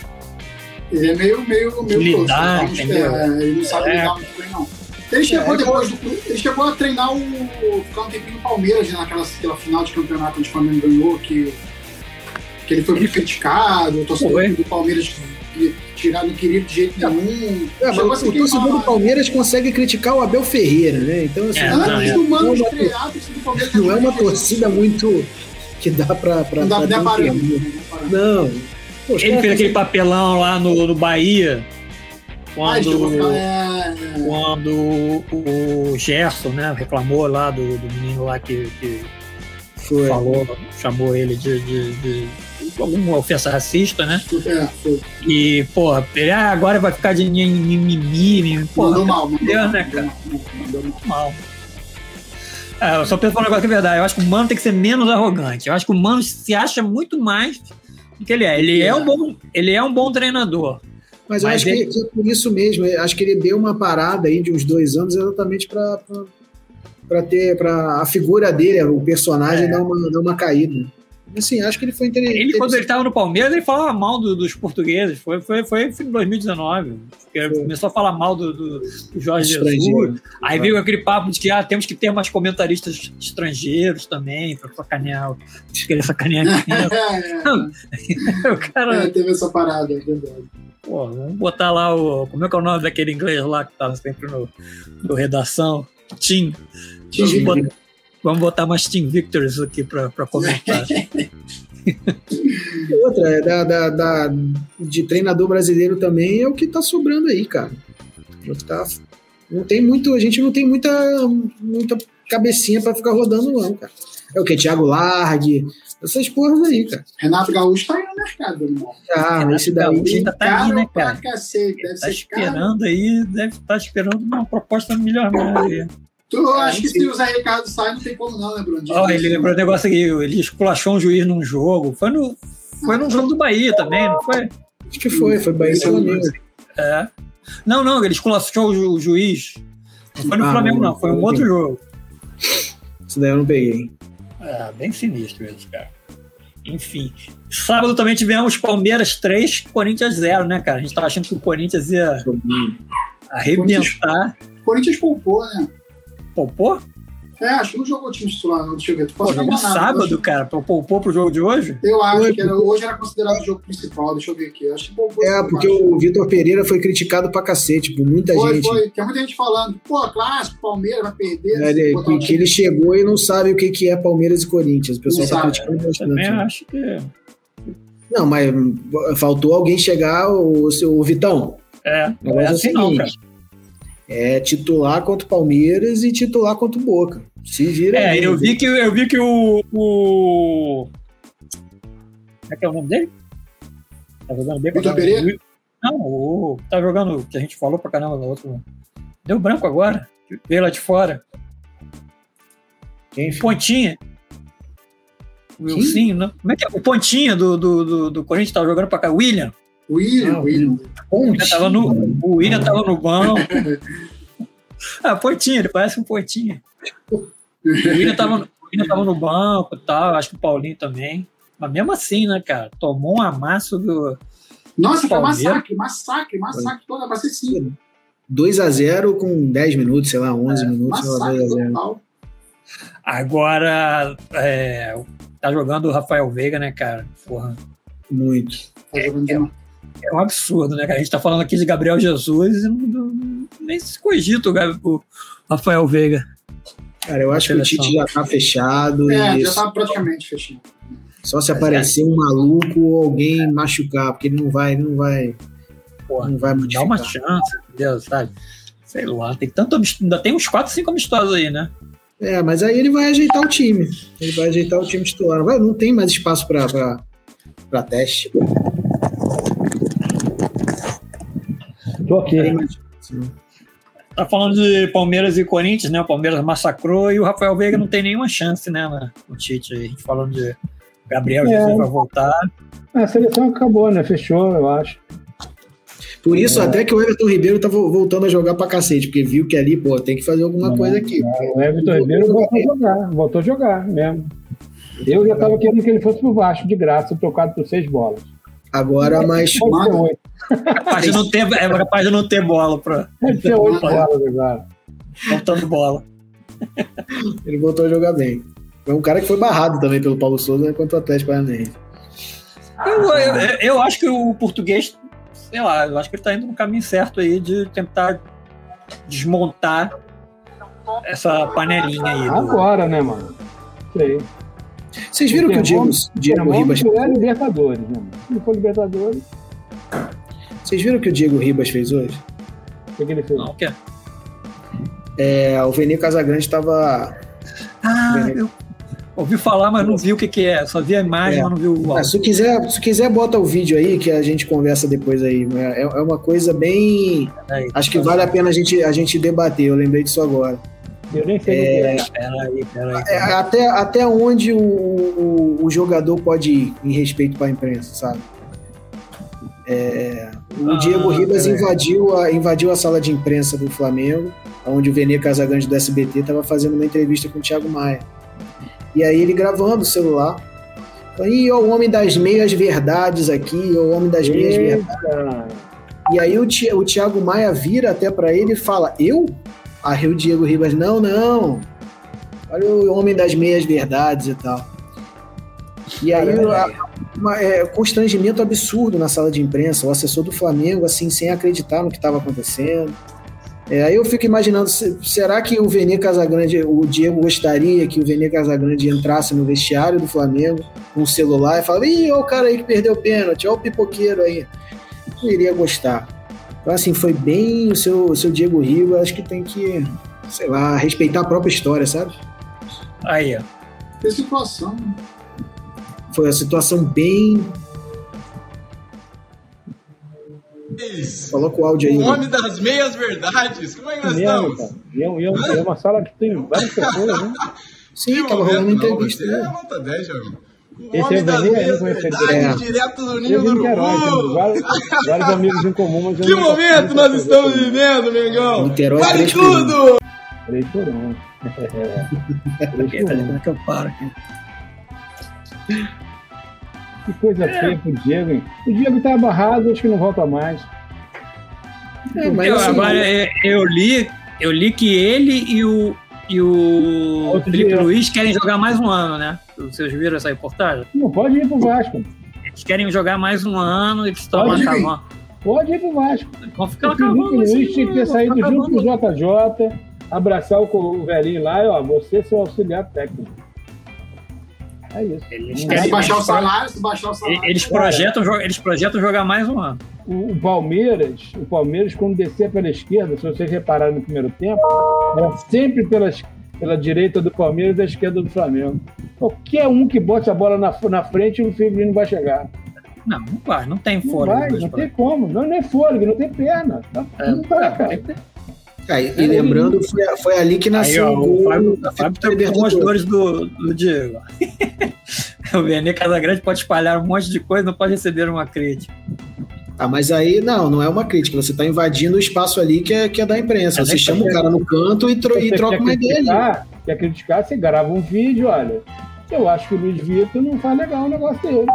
Ele é meio, meio, meio lidar, tosco, entendeu? É, ele não sabe é. lidar muito bem, não. Ele chegou é, depois do. Ele chegou a treinar o. ficar um tempinho no Palmeiras, né, naquela aquela final de campeonato onde o Flamengo ganhou, que, que ele foi muito criticado, o torcedor do Palmeiras tirar, não queria de jeito nenhum. É, mas o torcedor do Palmeiras consegue criticar o Abel Ferreira, né? Então, assim, é, antes do Mano estrear, do Palmeiras não é uma torcida muito que dá pra. pra não dá pra parar. Não. Poxa, ele fez aquele papelão lá no, no Bahia. Quando, é... quando o Gerson né, reclamou lá do, do menino lá que, que falou, chamou ele de, de, de alguma ofensa racista, né? É, foi. E, pô, ele ah, agora vai ficar de mimimi. Mandou mal, mandou Deus, né, cara? Mandou mal. É, eu só penso um negócio que é verdade. Eu acho que o Mano tem que ser menos arrogante. Eu acho que o Mano se acha muito mais do que ele é. Ele é, é um, bom, ele é um bom treinador. Mas eu Mas acho ele... que é por isso mesmo. Eu acho que ele deu uma parada aí de uns dois anos exatamente para para ter para a figura dele, o personagem é. dar uma dar uma caída. Assim, acho que ele foi interessante. Ele, quando ele estava no Palmeiras, ele falava mal do, dos portugueses. Foi, foi, foi em 2019. Ele começou a falar mal do, do, do Jorge Jesus. Aí veio aquele papo de que ah, temos que ter mais comentaristas estrangeiros também, para sacanear. Querer sacanear é, o cara. É, teve essa parada, é verdade. Pô, vamos botar lá o. Como é que é o nome daquele inglês lá que estava sempre no, no redação? Tim. Tim. Vamos, botar mais Team Victors aqui para comentar. Outra, é da, da, da, de treinador brasileiro também é o que tá sobrando aí, cara. Tá, não tem muito, a gente não tem muita, muita cabecinha para ficar rodando, não, cara. É o que? Thiago Largue, essas porras aí, cara. Renato Gaúcho tá aí no mercado, irmão. Ah, Renato esse daí. Gaúcho ainda tá aí, né, cara? Cacete, deve tá esperando cara. aí, deve estar tá esperando uma proposta milionária. Tu é, acha que se o Zé Ricardo sai, não tem como não, né, Bruno? Oh, ele lembrou um negócio aqui, ele esculachou um juiz num jogo. Foi no, foi num jogo do Bahia também, não foi? Acho que foi, foi Bahia e Flamengo. É. Não, não, ele esculachou o, ju o juiz. Não foi no ah, Flamengo, não, foi um outro jogo. Isso daí eu não peguei. É, bem sinistro isso, cara. Enfim. Sábado também tivemos Palmeiras 3, Corinthians 0, né, cara? A gente tava achando que o Corinthians ia arrebentar. O Corinthians poupou, né? Poupou? É, acho que não jogou time titular, não. Deixa eu ver. Tu pode jogou sábado, cara? Poupou pro jogo de hoje? Eu acho foi, que era, hoje era considerado o jogo principal. Deixa eu ver aqui. Acho que poupou. É, porque o Vitor Pereira foi criticado pra cacete por muita foi, gente. Foi, Tem muita gente falando, pô, clássico, Palmeiras vai perder. É, ele, que, que ele chegou e não sabe o que, que é Palmeiras e Corinthians. O pessoal tá criticando bastante. Também acho que. É. Não, mas faltou alguém chegar, o, o Vitão. É, não é, é assim, não, cara é titular contra o Palmeiras e titular contra o Boca. Se vira. É, aí, eu vi que eu vi que o, o... Como é que é o nome dele? Tá jogando bem Vitor Pereira? Não, o tá jogando que a gente falou pra caramba no outro. Deu branco agora. Veio lá de fora. Quem? Pontinha. O Wilson, né? Como é que é? O Pontinha do, do, do, do Corinthians tava jogando pra cá. William. William, ah, William. William. Tava no, o William tava no banco. ah, Pontinha, ele parece um Pontinha. O William tava, o William tava no banco e tal, acho que o Paulinho também. Mas mesmo assim, né, cara? Tomou um amasso do. Nossa, foi massacre, massacre, massacre toda, pra ser sim. 2x0 com 10 minutos, sei lá, 11 é, minutos. Massacre total. Agora, é, tá jogando o Rafael Veiga, né, cara? Porra. Muito. Tá jogando é, é um absurdo, né, cara? A gente tá falando aqui de Gabriel Jesus e nem se cogita o, Rafael Veiga. Cara, eu acho que o Tite já tá fechado. É, já tá praticamente fechado. Só se aparecer um maluco ou alguém machucar, porque ele não vai, ele não vai. Porra, não vai modificar. Dá uma chance, entendeu? Sabe? Sei lá, tem tanto ainda tem uns 4, 5 amistosos aí, né? É, mas aí ele vai ajeitar o time. Ele vai ajeitar o time titular. Não tem mais espaço para teste. Tô ok. Tá falando de Palmeiras e Corinthians, né? O Palmeiras massacrou e o Rafael Veiga não tem nenhuma chance, né? O Tite aí. A gente falando de Gabriel É. Jesus vai voltar. A seleção acabou, né? Fechou, eu acho. Por isso, até que o Everton Ribeiro tá vo- voltando a jogar pra cacete, porque viu que ali, pô, tem que fazer alguma coisa aqui. O Everton Ribeiro voltou a jogar, voltou a jogar mesmo. Eu já estava querendo que ele fosse pro Vasco de graça, trocado por seis bolas. Agora, mas oito. Capaz de não ter, é capaz de não ter bola oito bolas agora. faltando bola. ele voltou a jogar bem. Foi um cara que foi barrado também pelo Paulo Souza né, contra o Atlético Paranaense. Eu, eu, eu acho que o português, sei lá, eu acho que ele tá indo no caminho certo aí de tentar desmontar essa panelinha aí. do- Agora, né, mano? Sei. Vocês viram que o Diego, Diego Ribas. Termômetro é Libertadores, né? não for Libertadores, Vocês viram o que o Diego Ribas fez hoje? o que, ele fez? Não, o quê? É, o Veni Casagrande estava. Ah, eu ouvi falar, mas não vi o que, que é. Só vi a imagem, É. mas não vi o Ah, áudio. se quiser, se quiser, bota o vídeo aí que a gente conversa depois aí. É, é uma coisa bem. Peraí, Acho que vale a pena a gente, a gente debater. Eu lembrei disso agora. Eu nem sei o que é. Peraí, peraí. É, até, até onde o, o, o jogador pode ir em respeito para a imprensa, sabe? É, o Ah, Diego Ribas peraí. invadiu a, invadiu a sala de imprensa do Flamengo, onde o Vene Casagrande do SBT estava fazendo uma entrevista com o Thiago Maia. E aí ele gravando o celular. ó, o homem das meias verdades aqui, o homem das meias verdades. E aí o, Thiago Maia vira até pra ele e fala: Eu? Aí o Diego Ribas: Não, não. Olha o homem das meias verdades e tal. E aí é, constrangimento absurdo na sala de imprensa, o assessor do Flamengo, assim, sem acreditar no que estava acontecendo. É, aí eu fico imaginando, se- será que o Vene Casagrande, o Diego gostaria que o Vene Casagrande entrasse no vestiário do Flamengo com o celular e falasse, ih, olha o cara aí que perdeu o pênalti, olha o pipoqueiro aí. Não iria gostar. Então, assim, foi bem o seu, o seu Diego Ribas, acho que tem que, sei lá, respeitar a própria história, sabe? Aí, ó. Que situação. né? Foi uma situação bem. Coloca o áudio aí. O né? homem das meias verdades. Como é que nós Mesmo, estamos? cara. E é, e é um- é uma sala que tem várias pessoas, né? Sim, Que tava rolando entrevista. você É né? nota 10, Thiago. Esse é o verdades, É. direto do ninho do urubu. vários, vários amigos em comum, mas Que momento nós estamos vivendo, Mengão? Niterói, Vale tudo! Três por um. Três por um. é que eu paro aqui? Que coisa feia pro Diego, hein? O Diego tá abarrado, acho que não volta mais. É, mas Eu, assim, agora, eu, eu li, eu li que ele e o, e o Felipe dia. Luiz querem jogar mais um ano, né? Vocês viram essa reportagem? Não pode ir pro Vasco. Eles querem jogar mais um ano, eles estão Pode ir. acabando. Pode ir pro Vasco. Vão ficar O Felipe acabando. Luiz assim, tinha que ter saído junto com o. JJ, abraçar o, velhinho lá e, ó, você é seu auxiliar técnico. É isso. Eles querem- Se baixar o salário, se baixar o salário. Eles projetam, eles projetam jogar mais um ano. O, o Palmeiras, o Palmeiras, quando descia pela esquerda, se vocês repararem no primeiro tempo, era sempre pela, es- pela direita do Palmeiras e da esquerda do Flamengo. Qualquer um que bote a bola na, na frente, o não vai chegar. Não, não vai, não tem Não fôlego. vai, dois não tem como. Não, não é fôlego, não tem perna. É, não vai, é, cara. Ah, e e lembrando, foi, foi ali que Aí, nasceu ó, o o Fábio, o Fábio tá com as dores do, do Diego. o Vene Casagrande pode espalhar um monte de coisa, não pode receber uma crítica. Ah, mas aí, não, não é uma crítica. Você está invadindo o espaço ali que é, que é da imprensa. É Você chama o cara no canto e, tro- e troca uma ideia ali. quer criticar, você grava um vídeo, olha. Eu acho que o Luiz Vitor não faz legal o negócio dele.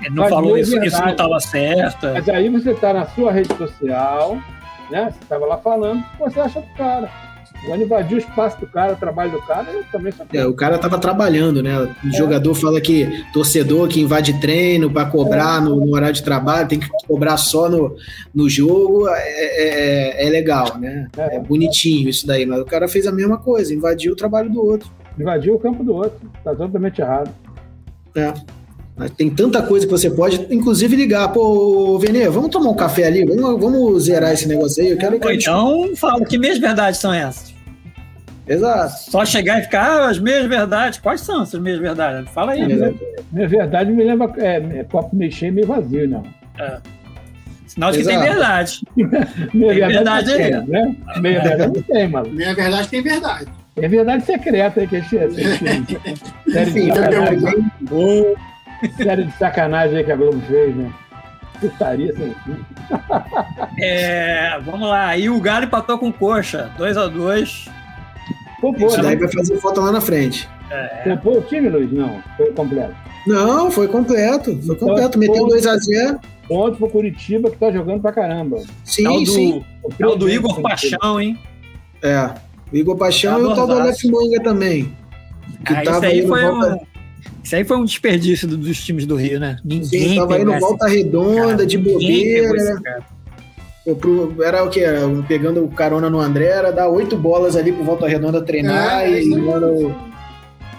Ele não Mas falou isso, isso não estava certo. Mas aí você tá na sua rede social, né? Você tava lá falando o que você acha do cara. Quando invadir o espaço do cara, o trabalho do cara, eu também sou É, o cara tava trabalhando, né? O jogador fala que torcedor que invade treino para cobrar no, no horário de trabalho, tem que cobrar só no, no jogo, é, é- é legal, né? É bonitinho isso daí, mas o cara fez a mesma coisa, invadiu o trabalho do outro. invadiu o campo do outro. Tá totalmente errado. É. Mas Tem tanta coisa que você pode, inclusive, ligar. Pô, Venê, vamos tomar um café ali? Vamos, vamos zerar esse negócio aí? Eu quero. quero então, fala que meias verdades são essas. Exato. Só chegar e ficar, ah, as meias verdades. Quais são essas meias verdades? Fala aí. Exato. Na verdade, me lembra é, é copo meio cheio, meio vazio, não. Sinal de que tem verdade. Meia Tem verdade aí. tem, né? Meia verdade não tem, mano. Minha verdade tem verdade. É verdade secreta aí que é. Série de Enfim, sacanagem. Série de sacanagem aí que a Globo fez, né? Putaria sem fim. É, vamos lá. E o Galo empatou com coxa. 2x2. Isso daí né? vai fazer falta lá na frente. Poupou o time, Luiz? Não, foi completo. Não, foi completo. Foi Então, completo. Meteu ponto. 2x0. Ponto pro Curitiba que tá jogando pra caramba. Sim, Tal sim. do, tal do Igor Paixão, hein? É. O Igor Paixão e o tal do. Aleph Manga também. Que Ah, isso tava aí aí foi volta, um. Isso aí foi um desperdício do- dos times do Rio, né? Ninguém sim, tava aí no volta redonda, cara, de bobeira. Pro- era o que? Pegando o carona no André, era dar oito bolas ali pro Volta Redonda treinar É, e mano,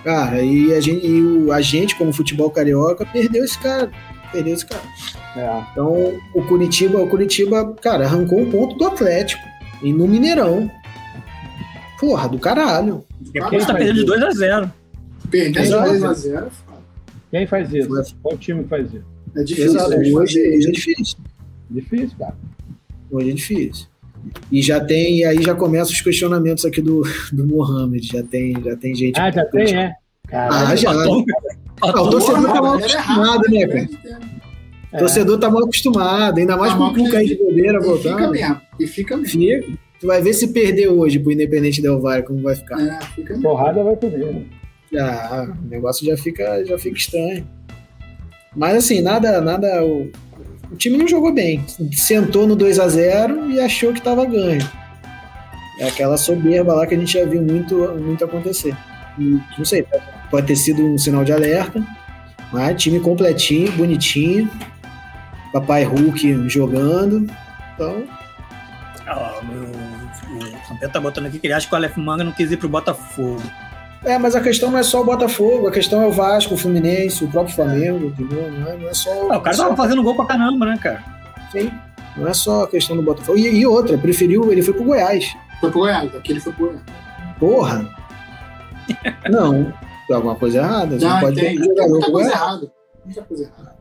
Cara, e a gente, e o, a gente, como futebol carioca, perdeu esse cara. Perdeu esse cara. É. Então, o Curitiba, o Curitiba, cara, arrancou um ponto do Atlético. E no Mineirão. Porra, do caralho. Depois tá perdendo de 2x0. Perdendo Exato. 2x0. Quem faz isso? Qual time faz isso? É difícil. Exato. hoje é difícil. Difícil, cara. Hoje é difícil. E já tem, e aí já começam os questionamentos aqui do, do Mohamed. Já tem, já tem gente. Ah, já tem, é? Caralho. Ah, já. Ah, o torcedor tá mal acostumado, né, cara? O torcedor tá mal acostumado, ainda mais Tá com o Cuca aí de bobeira E fica voltando. mesmo. E fica mesmo. Fica. Tu vai ver se perder hoje pro Independente Del Valle, como vai ficar. É, fica mesmo. Porrada vai comer. né? Já, o negócio já fica, já fica estranho. Mas assim, nada, nada. O, time não jogou bem. Sentou no 2 a 0 e achou que tava ganho. É aquela soberba lá que a gente já viu muito, muito acontecer. E, não sei, pode ter sido um sinal de alerta, mas time completinho, bonitinho. Papai Hulk jogando. Então, Ah, o, o tá botando aqui que ele acha que o Aleph Manga não quis ir pro Botafogo. É, mas a questão não é só o Botafogo, a questão é o Vasco, o Fluminense, o próprio Flamengo, entendeu? Não é, não é só. Ah, o cara só- tava fazendo gol pra caramba, né, cara? Sim. Não é só a questão do Botafogo. E, e outra, preferiu, ele foi pro Goiás. Foi pro Goiás. Aquele foi pro Goiás. Porra! Não, tem alguma coisa errada. Você não Não, pode tem. um Tem muita coisa Goiás. errada. Muita coisa errada.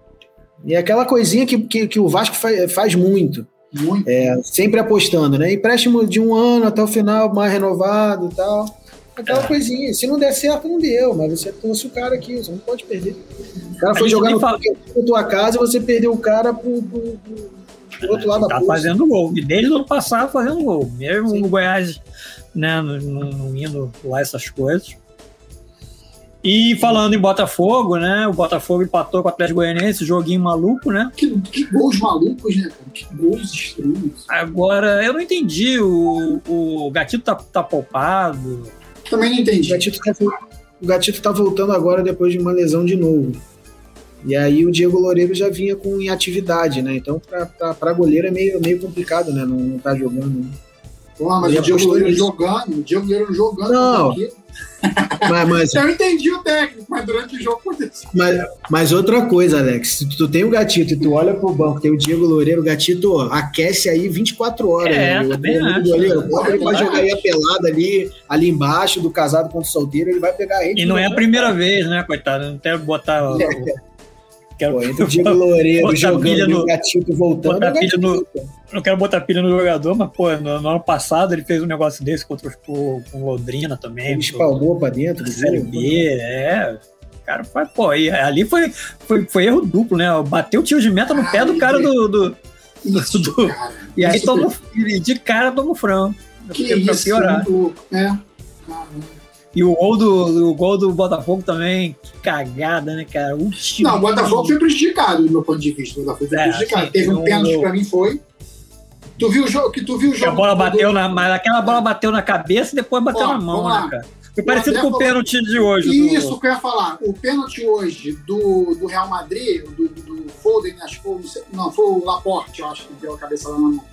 E é aquela coisinha que, que, que o Vasco faz, faz muito, Muito. é, sempre apostando, né? Empréstimo de um ano até o final, mais renovado e tal. Aquela É. coisinha. Se não der certo, não deu, mas você trouxe o cara aqui, você não pode perder. O cara foi jogar no fala- na tua casa e você perdeu o cara pro, pro, pro- pro outro lado da Tá fazendo gol. E desde o ano passado fazendo gol. Mesmo Sim. o Goiás, né, não, não- não indo lá essas coisas. E falando em Botafogo, né? O Botafogo empatou com o Atlético Goianiense, joguinho maluco, né? Que, que gols malucos, né, cara? Que gols estranhos. Agora, eu não entendi. O, o Gatito tá, tá poupado. Também não O entendi. Gatito, tá, o Gatito tá voltando agora depois de uma lesão de novo. E aí o Diego Loureiro já vinha com inatividade, né? Então pra goleiro é meio, meio complicado, né? Não, não tá jogando. né? Pô, mas o Diego Loureiro jogando, o Diego Loureiro jogando. Não. Mas, mas, Eu entendi o técnico, mas durante o jogo aconteceu. mas, mas outra coisa, Alex, se tu tem o Gatito e tu olha pro banco, tem o Diego Loureiro, o Gatito ó, aquece aí 24 horas. É, né? também O acho. goleiro, ele pra Também jogar aí a pelada ali, ali embaixo do casado contra o solteiro, ele vai pegar a gente. E não é a primeira vez, né, coitado? Não quero botar. o- o- Quero, Pô, entre o Diego Loureiro jogando pilha e o no- Gatito voltando. botar é pilha no- não quero botar pilha no jogador, mas, pô, no, no ano passado ele fez um negócio desse contra os, com, com Londrina também. Ele espalmou pra dentro Série. B, é. O cara foi, pô, e ali foi, foi, foi erro duplo, né? Bateu o tiro de meta no pé do cara do. do- Isso, Do- cara. e aí Isso e de cara toma o frango. Que pra isso, piorar. muito louco. É. Caramba. E o gol do, o gol do Botafogo também, que cagada, né, cara? Último. Não, o Botafogo foi prejudicado, do meu ponto de vista. O Botafogo foi É, prejudicado. Teve um pênalti pra mim foi. Tu viu o jogo? Que tu viu o jogo? a bola do- bateu na. Mas aquela bola bateu na cabeça e depois bateu Ó, na mão, né, cara? Foi parecido com o pênalti de hoje. do- Isso que eu ia falar. O pênalti hoje do, do Real Madrid, do, do Foden, acho que foi, não, foi o Laporte, eu acho que deu a cabeça lá na mão.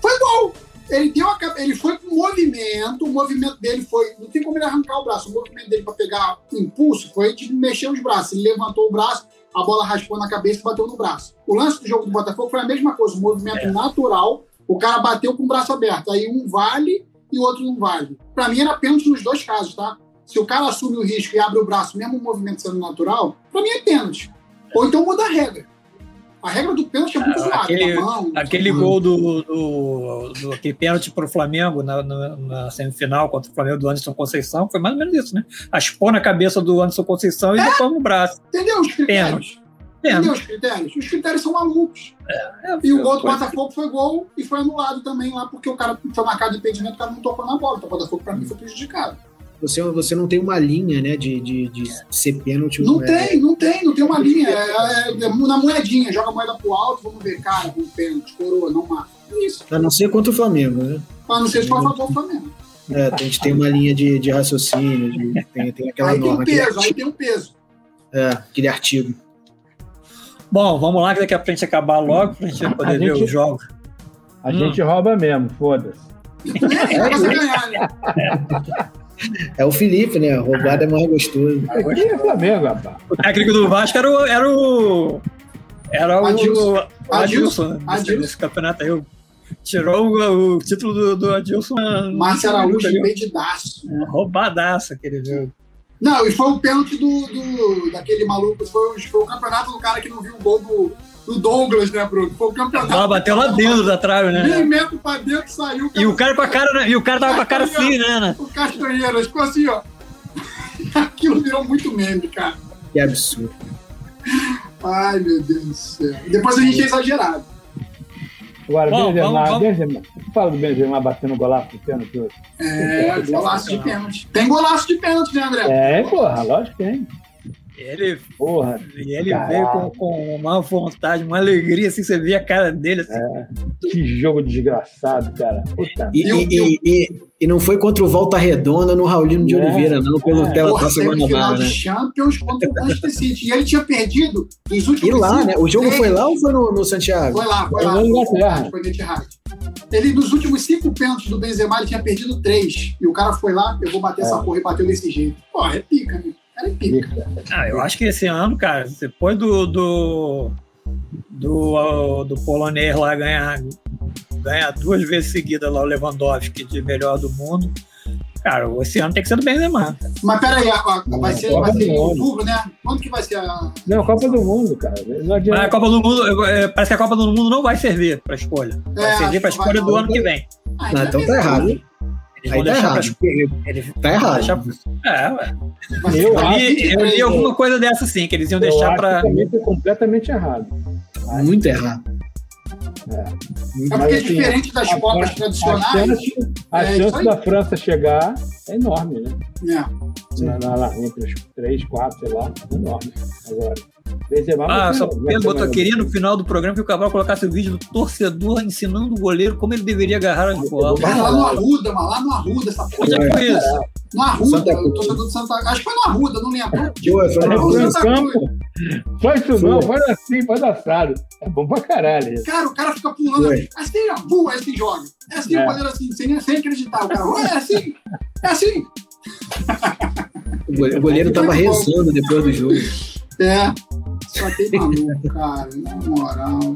Foi gol! Ele, deu a, ele foi com movimento, o movimento dele foi. Não tem como ele arrancar o braço. O movimento dele para pegar impulso foi de mexer os braços. Ele levantou o braço, a bola raspou na cabeça e bateu no braço. O lance do jogo do Botafogo foi a mesma coisa, um movimento É. natural. O cara bateu com o braço aberto. Aí um vale e o outro não vale. Para mim era pênalti nos dois casos, tá? Se o cara assume o risco e abre o braço, mesmo o movimento sendo natural, para mim é pênalti. Ou então muda a regra. A regra do pênalti é muito zoada. aquele- mão, Aquele gol do, do, do aquele pênalti pro Flamengo na, na, na semifinal contra o Flamengo do Anderson Conceição foi mais ou menos isso, né? Aspou na cabeça do Anderson Conceição e botou no braço. Entendeu os critérios? Entendeu Pênalti. os critérios? Os critérios são malucos. É, E o gol do Botafogo foi gol e foi anulado também lá, porque o cara foi marcado de impedimento, o cara não tocou na bola. Então o Botafogo, pra mim, foi prejudicado. Você, você não tem uma linha, né, de, de, de ser pênalti. Não é, tem, não tem, não tem uma linha. É, é- é na moedinha, joga a moeda pro alto, vamos ver, cara, um pênalti, coroa, não marca. É Isso. A não ser contra o Flamengo, né? Pra não ser se for a favor do Flamengo. É, a gente tem uma linha de, de raciocínio, de- tem, tem aquela Aí tem norma, um aquele, peso, aí tem um peso. é, aquele artigo. Bom, vamos lá, que daqui a frente acabar logo, pra gente poder A ver gente- os jogos. A Hum. gente rouba mesmo, foda-se. É, é pra você ganhar, né? É o Felipe, né? Roubada é mais gostoso. Aqui é Flamengo, rapaz. O técnico do Vasco era o. Era o, era o Adilson. Adilson, né? Adilson. Campeonato aí. Tirou o, o título do, do Adilson. Márcio Araújo, ó. impedidaço. Roubadaço aquele jogo. Não, e foi o pênalti do, do, daquele maluco. Foi, o- foi o campeonato do cara que não viu o gol do, do Douglas, né, Bruno? Foi o campeonato. bola bateu lá dentro da trave, né? metro pra dentro saiu. E o cara com a cara. E o cara tava com a cara assim, né? né? O Castanheira ficou assim, ó. Aquilo virou muito meme, cara. Que absurdo. Ai, meu Deus do céu. Depois a gente é exagerado. Agora, Bom, Benzema, vamos- vamos- Benzema. Fala do Benzema batendo golaço de pênalti hoje. É, golaço de pênalti. Tem golaço de pênalti, né, André? É, porra, lógico que tem. Ele, Porra. ele Caralho. veio com, com uma vontade, uma alegria, assim, você via a cara dele. Assim, Que jogo desgraçado, cara. Puta E, E e, e, e- e não foi contra o Volta Redonda no Raulino de É. Oliveira, não, pelo, É. Porra, teve final de né? Champions contra o Manchester City. E ele tinha perdido dos últimos E lá, cinco, né? O jogo três- foi lá ou foi no, no Santiago? Foi lá, foi Foi lá. Inglaterra. Foi no Etihad. Ele, nos últimos cinco pênaltis do Benzema, ele tinha perdido três. E o cara foi lá, eu vou bater É. essa porra e bateu desse jeito. Porra, é pica, né? Cara é pica. Ah, eu acho que esse ano, cara, depois do do, do, ah, do polonês lá ganhar, ganhar duas vezes seguidas lá o Lewandowski de melhor do mundo, cara, esse ano tem que ser do Benzema. Mas peraí, a- a- vai ser, Copa vai ser do em Mundo. outubro, né? Quando que vai ser a. Não, Copa do Mundo, cara. Não Mas a. Copa do Mundo, eh, parece que a Copa do Mundo não vai servir para escolha. Vai É, servir para escolha do ano que vem. Ah, Não, então é tá errado. Eles Aí vão tá deixar errado. Eles Tá errado. deixar- É, ué. Eu Eu li, eu li 23, alguma coisa dessa assim, que eles iam Eu deixar para. completamente errado. Muito errado. É. Muito É Mas, porque assim, diferente das a Copas Fran- A tradicionais. chance, a É, chance da França chegar é enorme, né? É. Na, na, na- entre os três, quatro, sei lá, é enorme. Agora, Benzema Ah, vai só vai Pedro botou queria no final do programa que o Cabral colocasse o vídeo do torcedor ensinando o goleiro como ele deveria agarrar as bolas. Cara, lá no Arruda, mano, lá no Arruda, essa porra. Onde é que foi isso? No Arruda, o torcedor do Santa Acho que foi no Arruda, não lembro. Pô, foi É, foi Cruz. campo. Faz isso não, faz assim, faz assado. É bom pra caralho. isso. Cara, o cara fica pulando Foi. assim, ó, voa, assim joga. É assim, É. o goleiro assim, sem, sem acreditar. O cara, "Ué, é assim, é assim. O goleiro- o goleiro tava rezando depois do jogo. É. Só tem maluco, cara, na moral.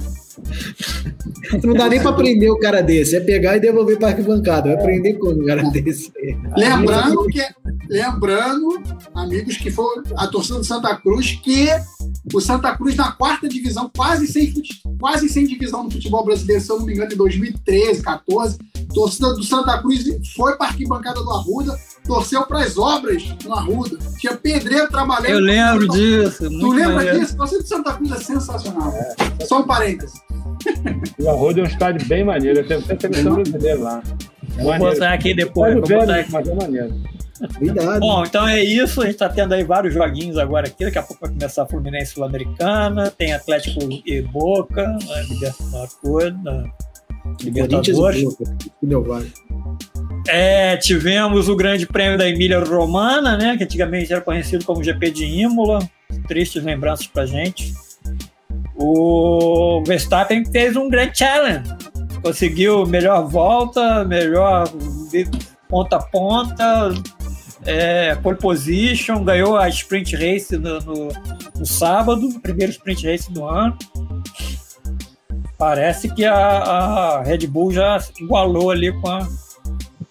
Não dá nem pra prender o cara desse. É pegar e devolver pra arquibancada. Vai prender com um cara desse. Lembrando que, lembrando, amigos, que foi a torcida do Santa Cruz, que o Santa Cruz na quarta divisão, quase sem, quase sem divisão no futebol brasileiro, se eu não me engano, em 2013, 14, torcida do Santa Cruz foi para a arquibancada do Arruda, torceu para as obras no Arruda. Tinha pedreiro trabalhando. Eu lembro disso. Tu lembra maneiro. disso? A torcida do Santa Cruz é sensacional. Só um parênteses. O Arroio é um estádio bem maneiro. Eu tenho até seleção brasileira lá. Vou Maneiro. botar aqui depois. Vou velho, botar aqui. mas é maneiro. Cuidado. Bom, então é isso. A gente está tendo aí vários joguinhos agora aqui. Daqui a pouco vai começar a Fluminense Sul-Americana. Tem Atlético e Boca na e Libertadores. Vale. É, tivemos o Grande Prêmio da Emília Romana, né? Que antigamente era conhecido como GP de Imola. Tristes lembranças pra gente. O Verstappen fez um grande challenge. Conseguiu melhor volta, melhor ponta a ponta, é, pole position, ganhou a sprint race no, no- no sábado, primeiro sprint race do ano. Parece que a, a Red Bull já igualou ali com a,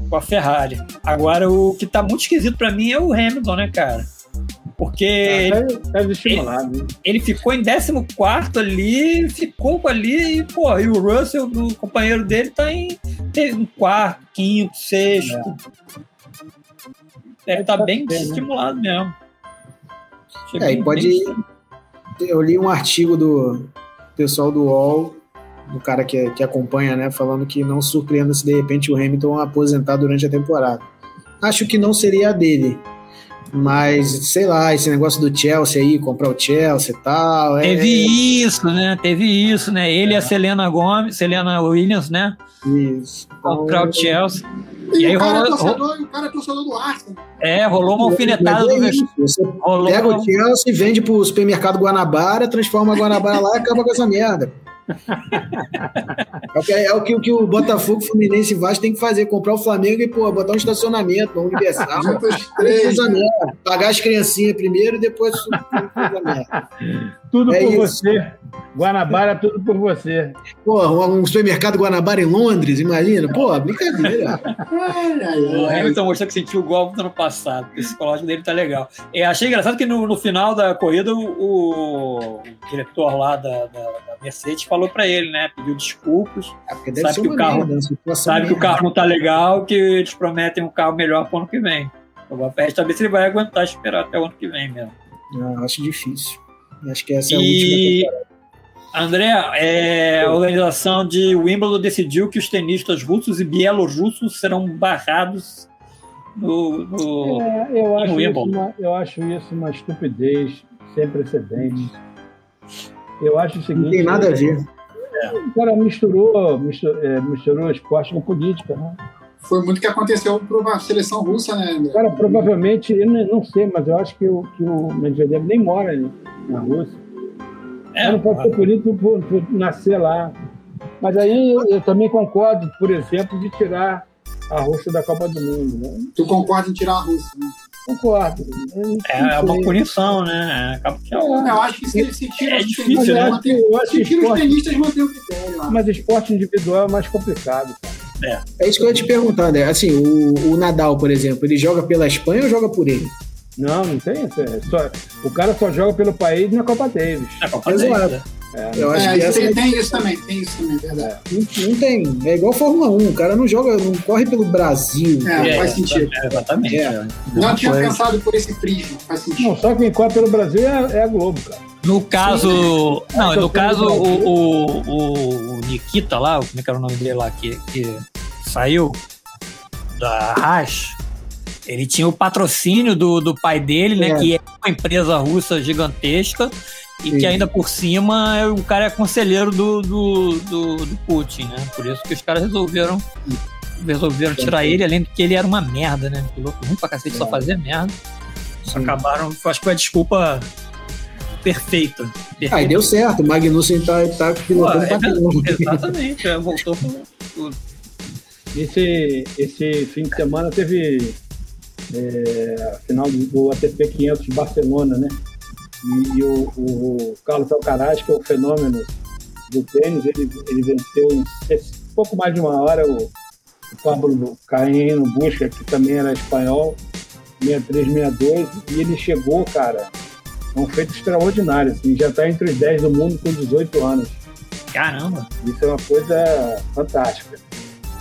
com a Ferrari. Agora, o que tá muito esquisito pra mim é o Hamilton, né, cara? Porque ele, Tá, tá desestimulado. né? ele ficou em 14 ali, ficou ali, e, pô, e o Russell, o companheiro dele, tá em, em quarto, quinto, sexto. Deve estar Tá bem bem, né? estimulado mesmo. Achei É, e pode. bem- Eu li um artigo do pessoal do UOL, do cara que, que acompanha, né, falando que não surpreenda se de repente o Hamilton aposentar durante a temporada. Acho que não seria a dele. Mas, sei lá, esse negócio do Chelsea aí, comprar o Chelsea e tal. é- Teve isso, né? Teve isso, né? Ele e a Selena Gomes, Selena Williams, né? Isso. Então, Comprar o Chelsea. E, E aí o, cara é rolou- torcedor, e o cara é torcedor do Arsenal. É, rolou uma alfinetada é do isso, Você Rolou pega uma- o Chelsea, vende pro supermercado Guanabara, transforma a Guanabara lá e acaba com essa merda. É o que, é o, que, o que o Botafogo, Fluminense e Vasco tem que fazer, comprar o Flamengo e, pô, botar um estacionamento, uma universal. Três. Pagar as criancinhas primeiro e depois merda. Tudo É por isso. você. Guanabara, tudo por você. Pô, um supermercado Guanabara em Londres, imagina? Pô, brincadeira. Ai, ai, O. Hamilton mostrou que sentiu o golpe no ano passado. O psicológico dele tá legal. É, achei engraçado que no, no final da corrida o, o diretor lá da, da- da Mercedes falou pra ele, né? Pediu desculpas. É Sabe ser que uma o carro- merda, Sabe que o carro não tá legal, que eles prometem um carro melhor pro ano que vem. Agora resta saber se ele vai aguentar esperar até o ano que vem mesmo. Ah, acho difícil. Acho que essa é a última E, temporada. André, é, a organização de Wimbledon decidiu que os tenistas russos e bielorrussos serão barrados no, no- É, eu, acho isso Wimbledon. uma, eu acho isso uma estupidez sem precedentes. Eu acho o seguinte. Não tem nada a ver. O cara misturou, misturou, é, misturou esporte com política. Né? Foi muito o que aconteceu para a seleção russa, né, André? Cara provavelmente, eu não, sei, mas eu acho que o, que o Medvedev nem mora na Rússia. É, Ele não pode ser político por, por nascer lá. Mas aí eu, eu também concordo, por exemplo, de tirar a Rússia da Copa do Mundo. Né? Tu concorda em tirar a Rússia, né? Concordo. Não é uma punição, né? Acaba que é um- Eu acho que se, se tira É os difícil, tenistas, né? acho se que tira os tenistas, mantém o critério lá. Mas esporte individual é mais complicado. Cara. É isso que eu ia te perguntar, André. Assim, o, o Nadal, por exemplo, ele joga pela Espanha ou joga por ele? Não, não tem isso. É só, o cara só joga pelo país na Copa Davis. é Copa Exato. Davis, né? Eu acho É, que essa tem, tem isso também, tem isso também, verdade. não, não tem. É igual Fórmula 1. O cara não joga, não corre pelo Brasil. É, É, faz sentido. é, Exatamente. É. é. Não tinha Foi- pensado por esse prisma, faz sentido. Não, só quem corre pelo Brasil é, é a Globo, cara. No caso. Não, Então, no caso, o, o, o Nikita lá, como é que era o nome dele lá, que, que saiu da Haas, ele tinha o patrocínio do, do pai dele, né? É. Que é uma empresa russa gigantesca. E Sim. que ainda por cima é- o cara é conselheiro do, do, do, do Putin, né? Por isso que os caras resolveram resolveram tirar ele, além de que ele era uma merda, né? Piloto ruim pra cacete, só fazia merda. Sim. Acabaram, acho que foi a desculpa perfeita. perfeita. Ah, e deu certo. O Magnussen tá, tá pilotando Pô, é. Exatamente, é, voltou pro. Esse, esse fim de semana teve é, a final do, ATP 500 de Barcelona, né? E, e o, o Carlos Alcaraz, que é o fenômeno do tênis, ele, ele venceu em pouco mais de uma hora o, o Pablo Caíno Busca, que também era espanhol, 63-62, e ele chegou, cara, a um feito extraordinário, assim, já está entre os 10 do mundo com 18 anos. Caramba! Isso é uma coisa fantástica.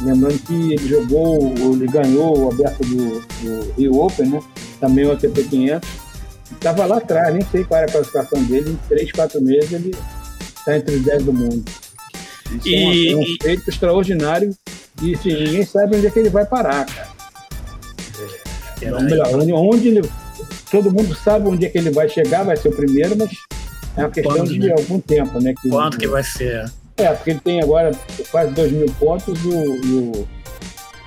Lembrando que ele jogou, ele ganhou o aberto do, do Rio Open, né? Também o ATP 500. Estava lá atrás, nem sei qual era a classificação dele. Em 3, 4 meses ele está entre os 10 do mundo. Isso é, E- é um feito extraordinário e assim, ninguém sabe onde é que ele vai parar, cara. Ou melhor, onde, ele. Todo mundo sabe onde é que ele vai chegar, vai ser o primeiro, mas é uma questão Quando, de né? algum tempo, né? Que, Quanto que vai ser? É, porque ele tem agora quase 2 mil pontos e o, o,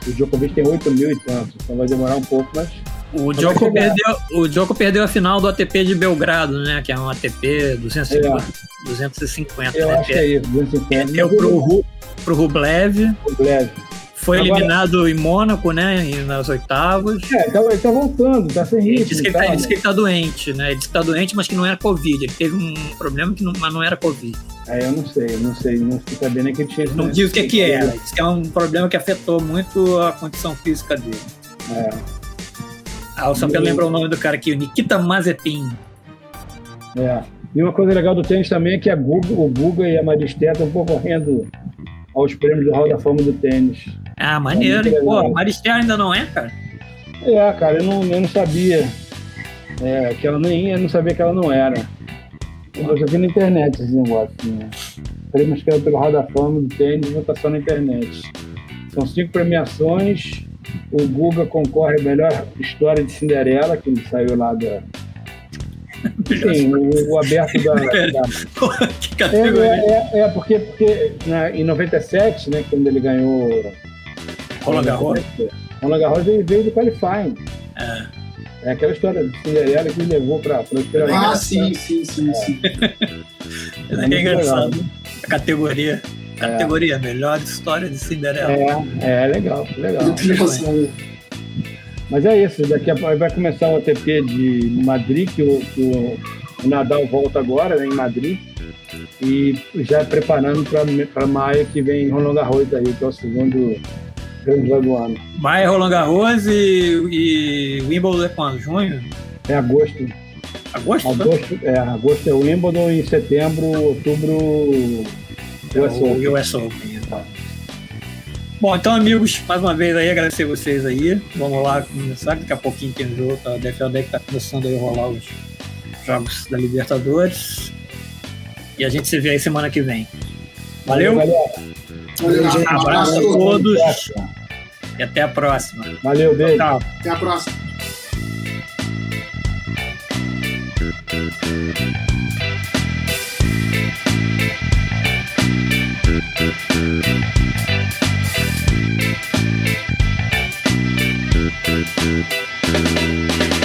o Djokovic tem 8 mil e tantos. Então vai demorar um pouco, mas O Djoko, perdeu, o Djoko perdeu a final do ATP de Belgrado, né? Que é um ATP 250, 250 eu né? acho que é isso. 250. Deu pro, Ru- pro Rublev, Leve. foi Agora- eliminado em Mônaco, né? Nas oitavas. É, então ele tá voltando, tá sem Ele ritmo. disse, que ele, tá, tá, ele né? disse que ele tá doente, né? Ele disse que tá doente, mas que não era Covid. Ele teve um problema que não, mas não era Covid. Aí eu não sei, não sei, não fiquei sabendo que ele tinha. Não diz o que, que é. Isso é um problema que afetou muito a condição física dele. É. Ah, o Sampé lembra o nome do cara aqui, o Nikita Mazepin. É. E uma coisa legal do tênis também é que a Guga, o Guga e a Maristé estão concorrendo aos prêmios do Hall da Fama do tênis. Ah, maneiro, hein? Pô, Maristé ainda não é, cara? É, cara, eu não, eu não sabia é, que ela nem eu não sabia que ela não era. Eu já vi na internet esse negócio. Né? Prêmios que é pelo Hall da Fama do tênis, votação na internet. São cinco premiações. O Guga concorre a melhor história de Cinderela, que ele saiu lá da. Sim, o, o aberto da- da, que É, categoria. é, é, é, porque, porque né, em 97, né, quando ele ganhou Roland Garros. Roland Garros ele veio do qualifying. É. É aquela história de Cinderela que levou para a Ah, sim, sim, sim, sim. Isso aqui é engraçado. A categoria. É. Categoria, melhor história de Cinderela. É, é legal, legal. Mas é isso, daqui a pouco vai começar o ATP de Madrid, que o, que o- o Nadal volta agora, né, em Madrid, e já preparando para maio que vem Roland Garros aí, que é o segundo grande Slam do ano. Maia, Roland Garros e, e Wimbledon é quando? Junho? É agosto. Agosto? Agosto é, agosto é o Wimbledon e setembro, outubro É US Open. o US Open. Bom, então, amigos, mais uma vez aí, agradecer vocês aí. Vamos lá começar, daqui a pouquinho tem jogo, tá? Deve que tá começando aí a rolar os jogos da Libertadores. E a gente se vê aí semana que vem. Valeu? galera. Valeu, gente. Abraço a todos e até a próxima. Valeu, beijo. Tchau. Até a próxima. Thank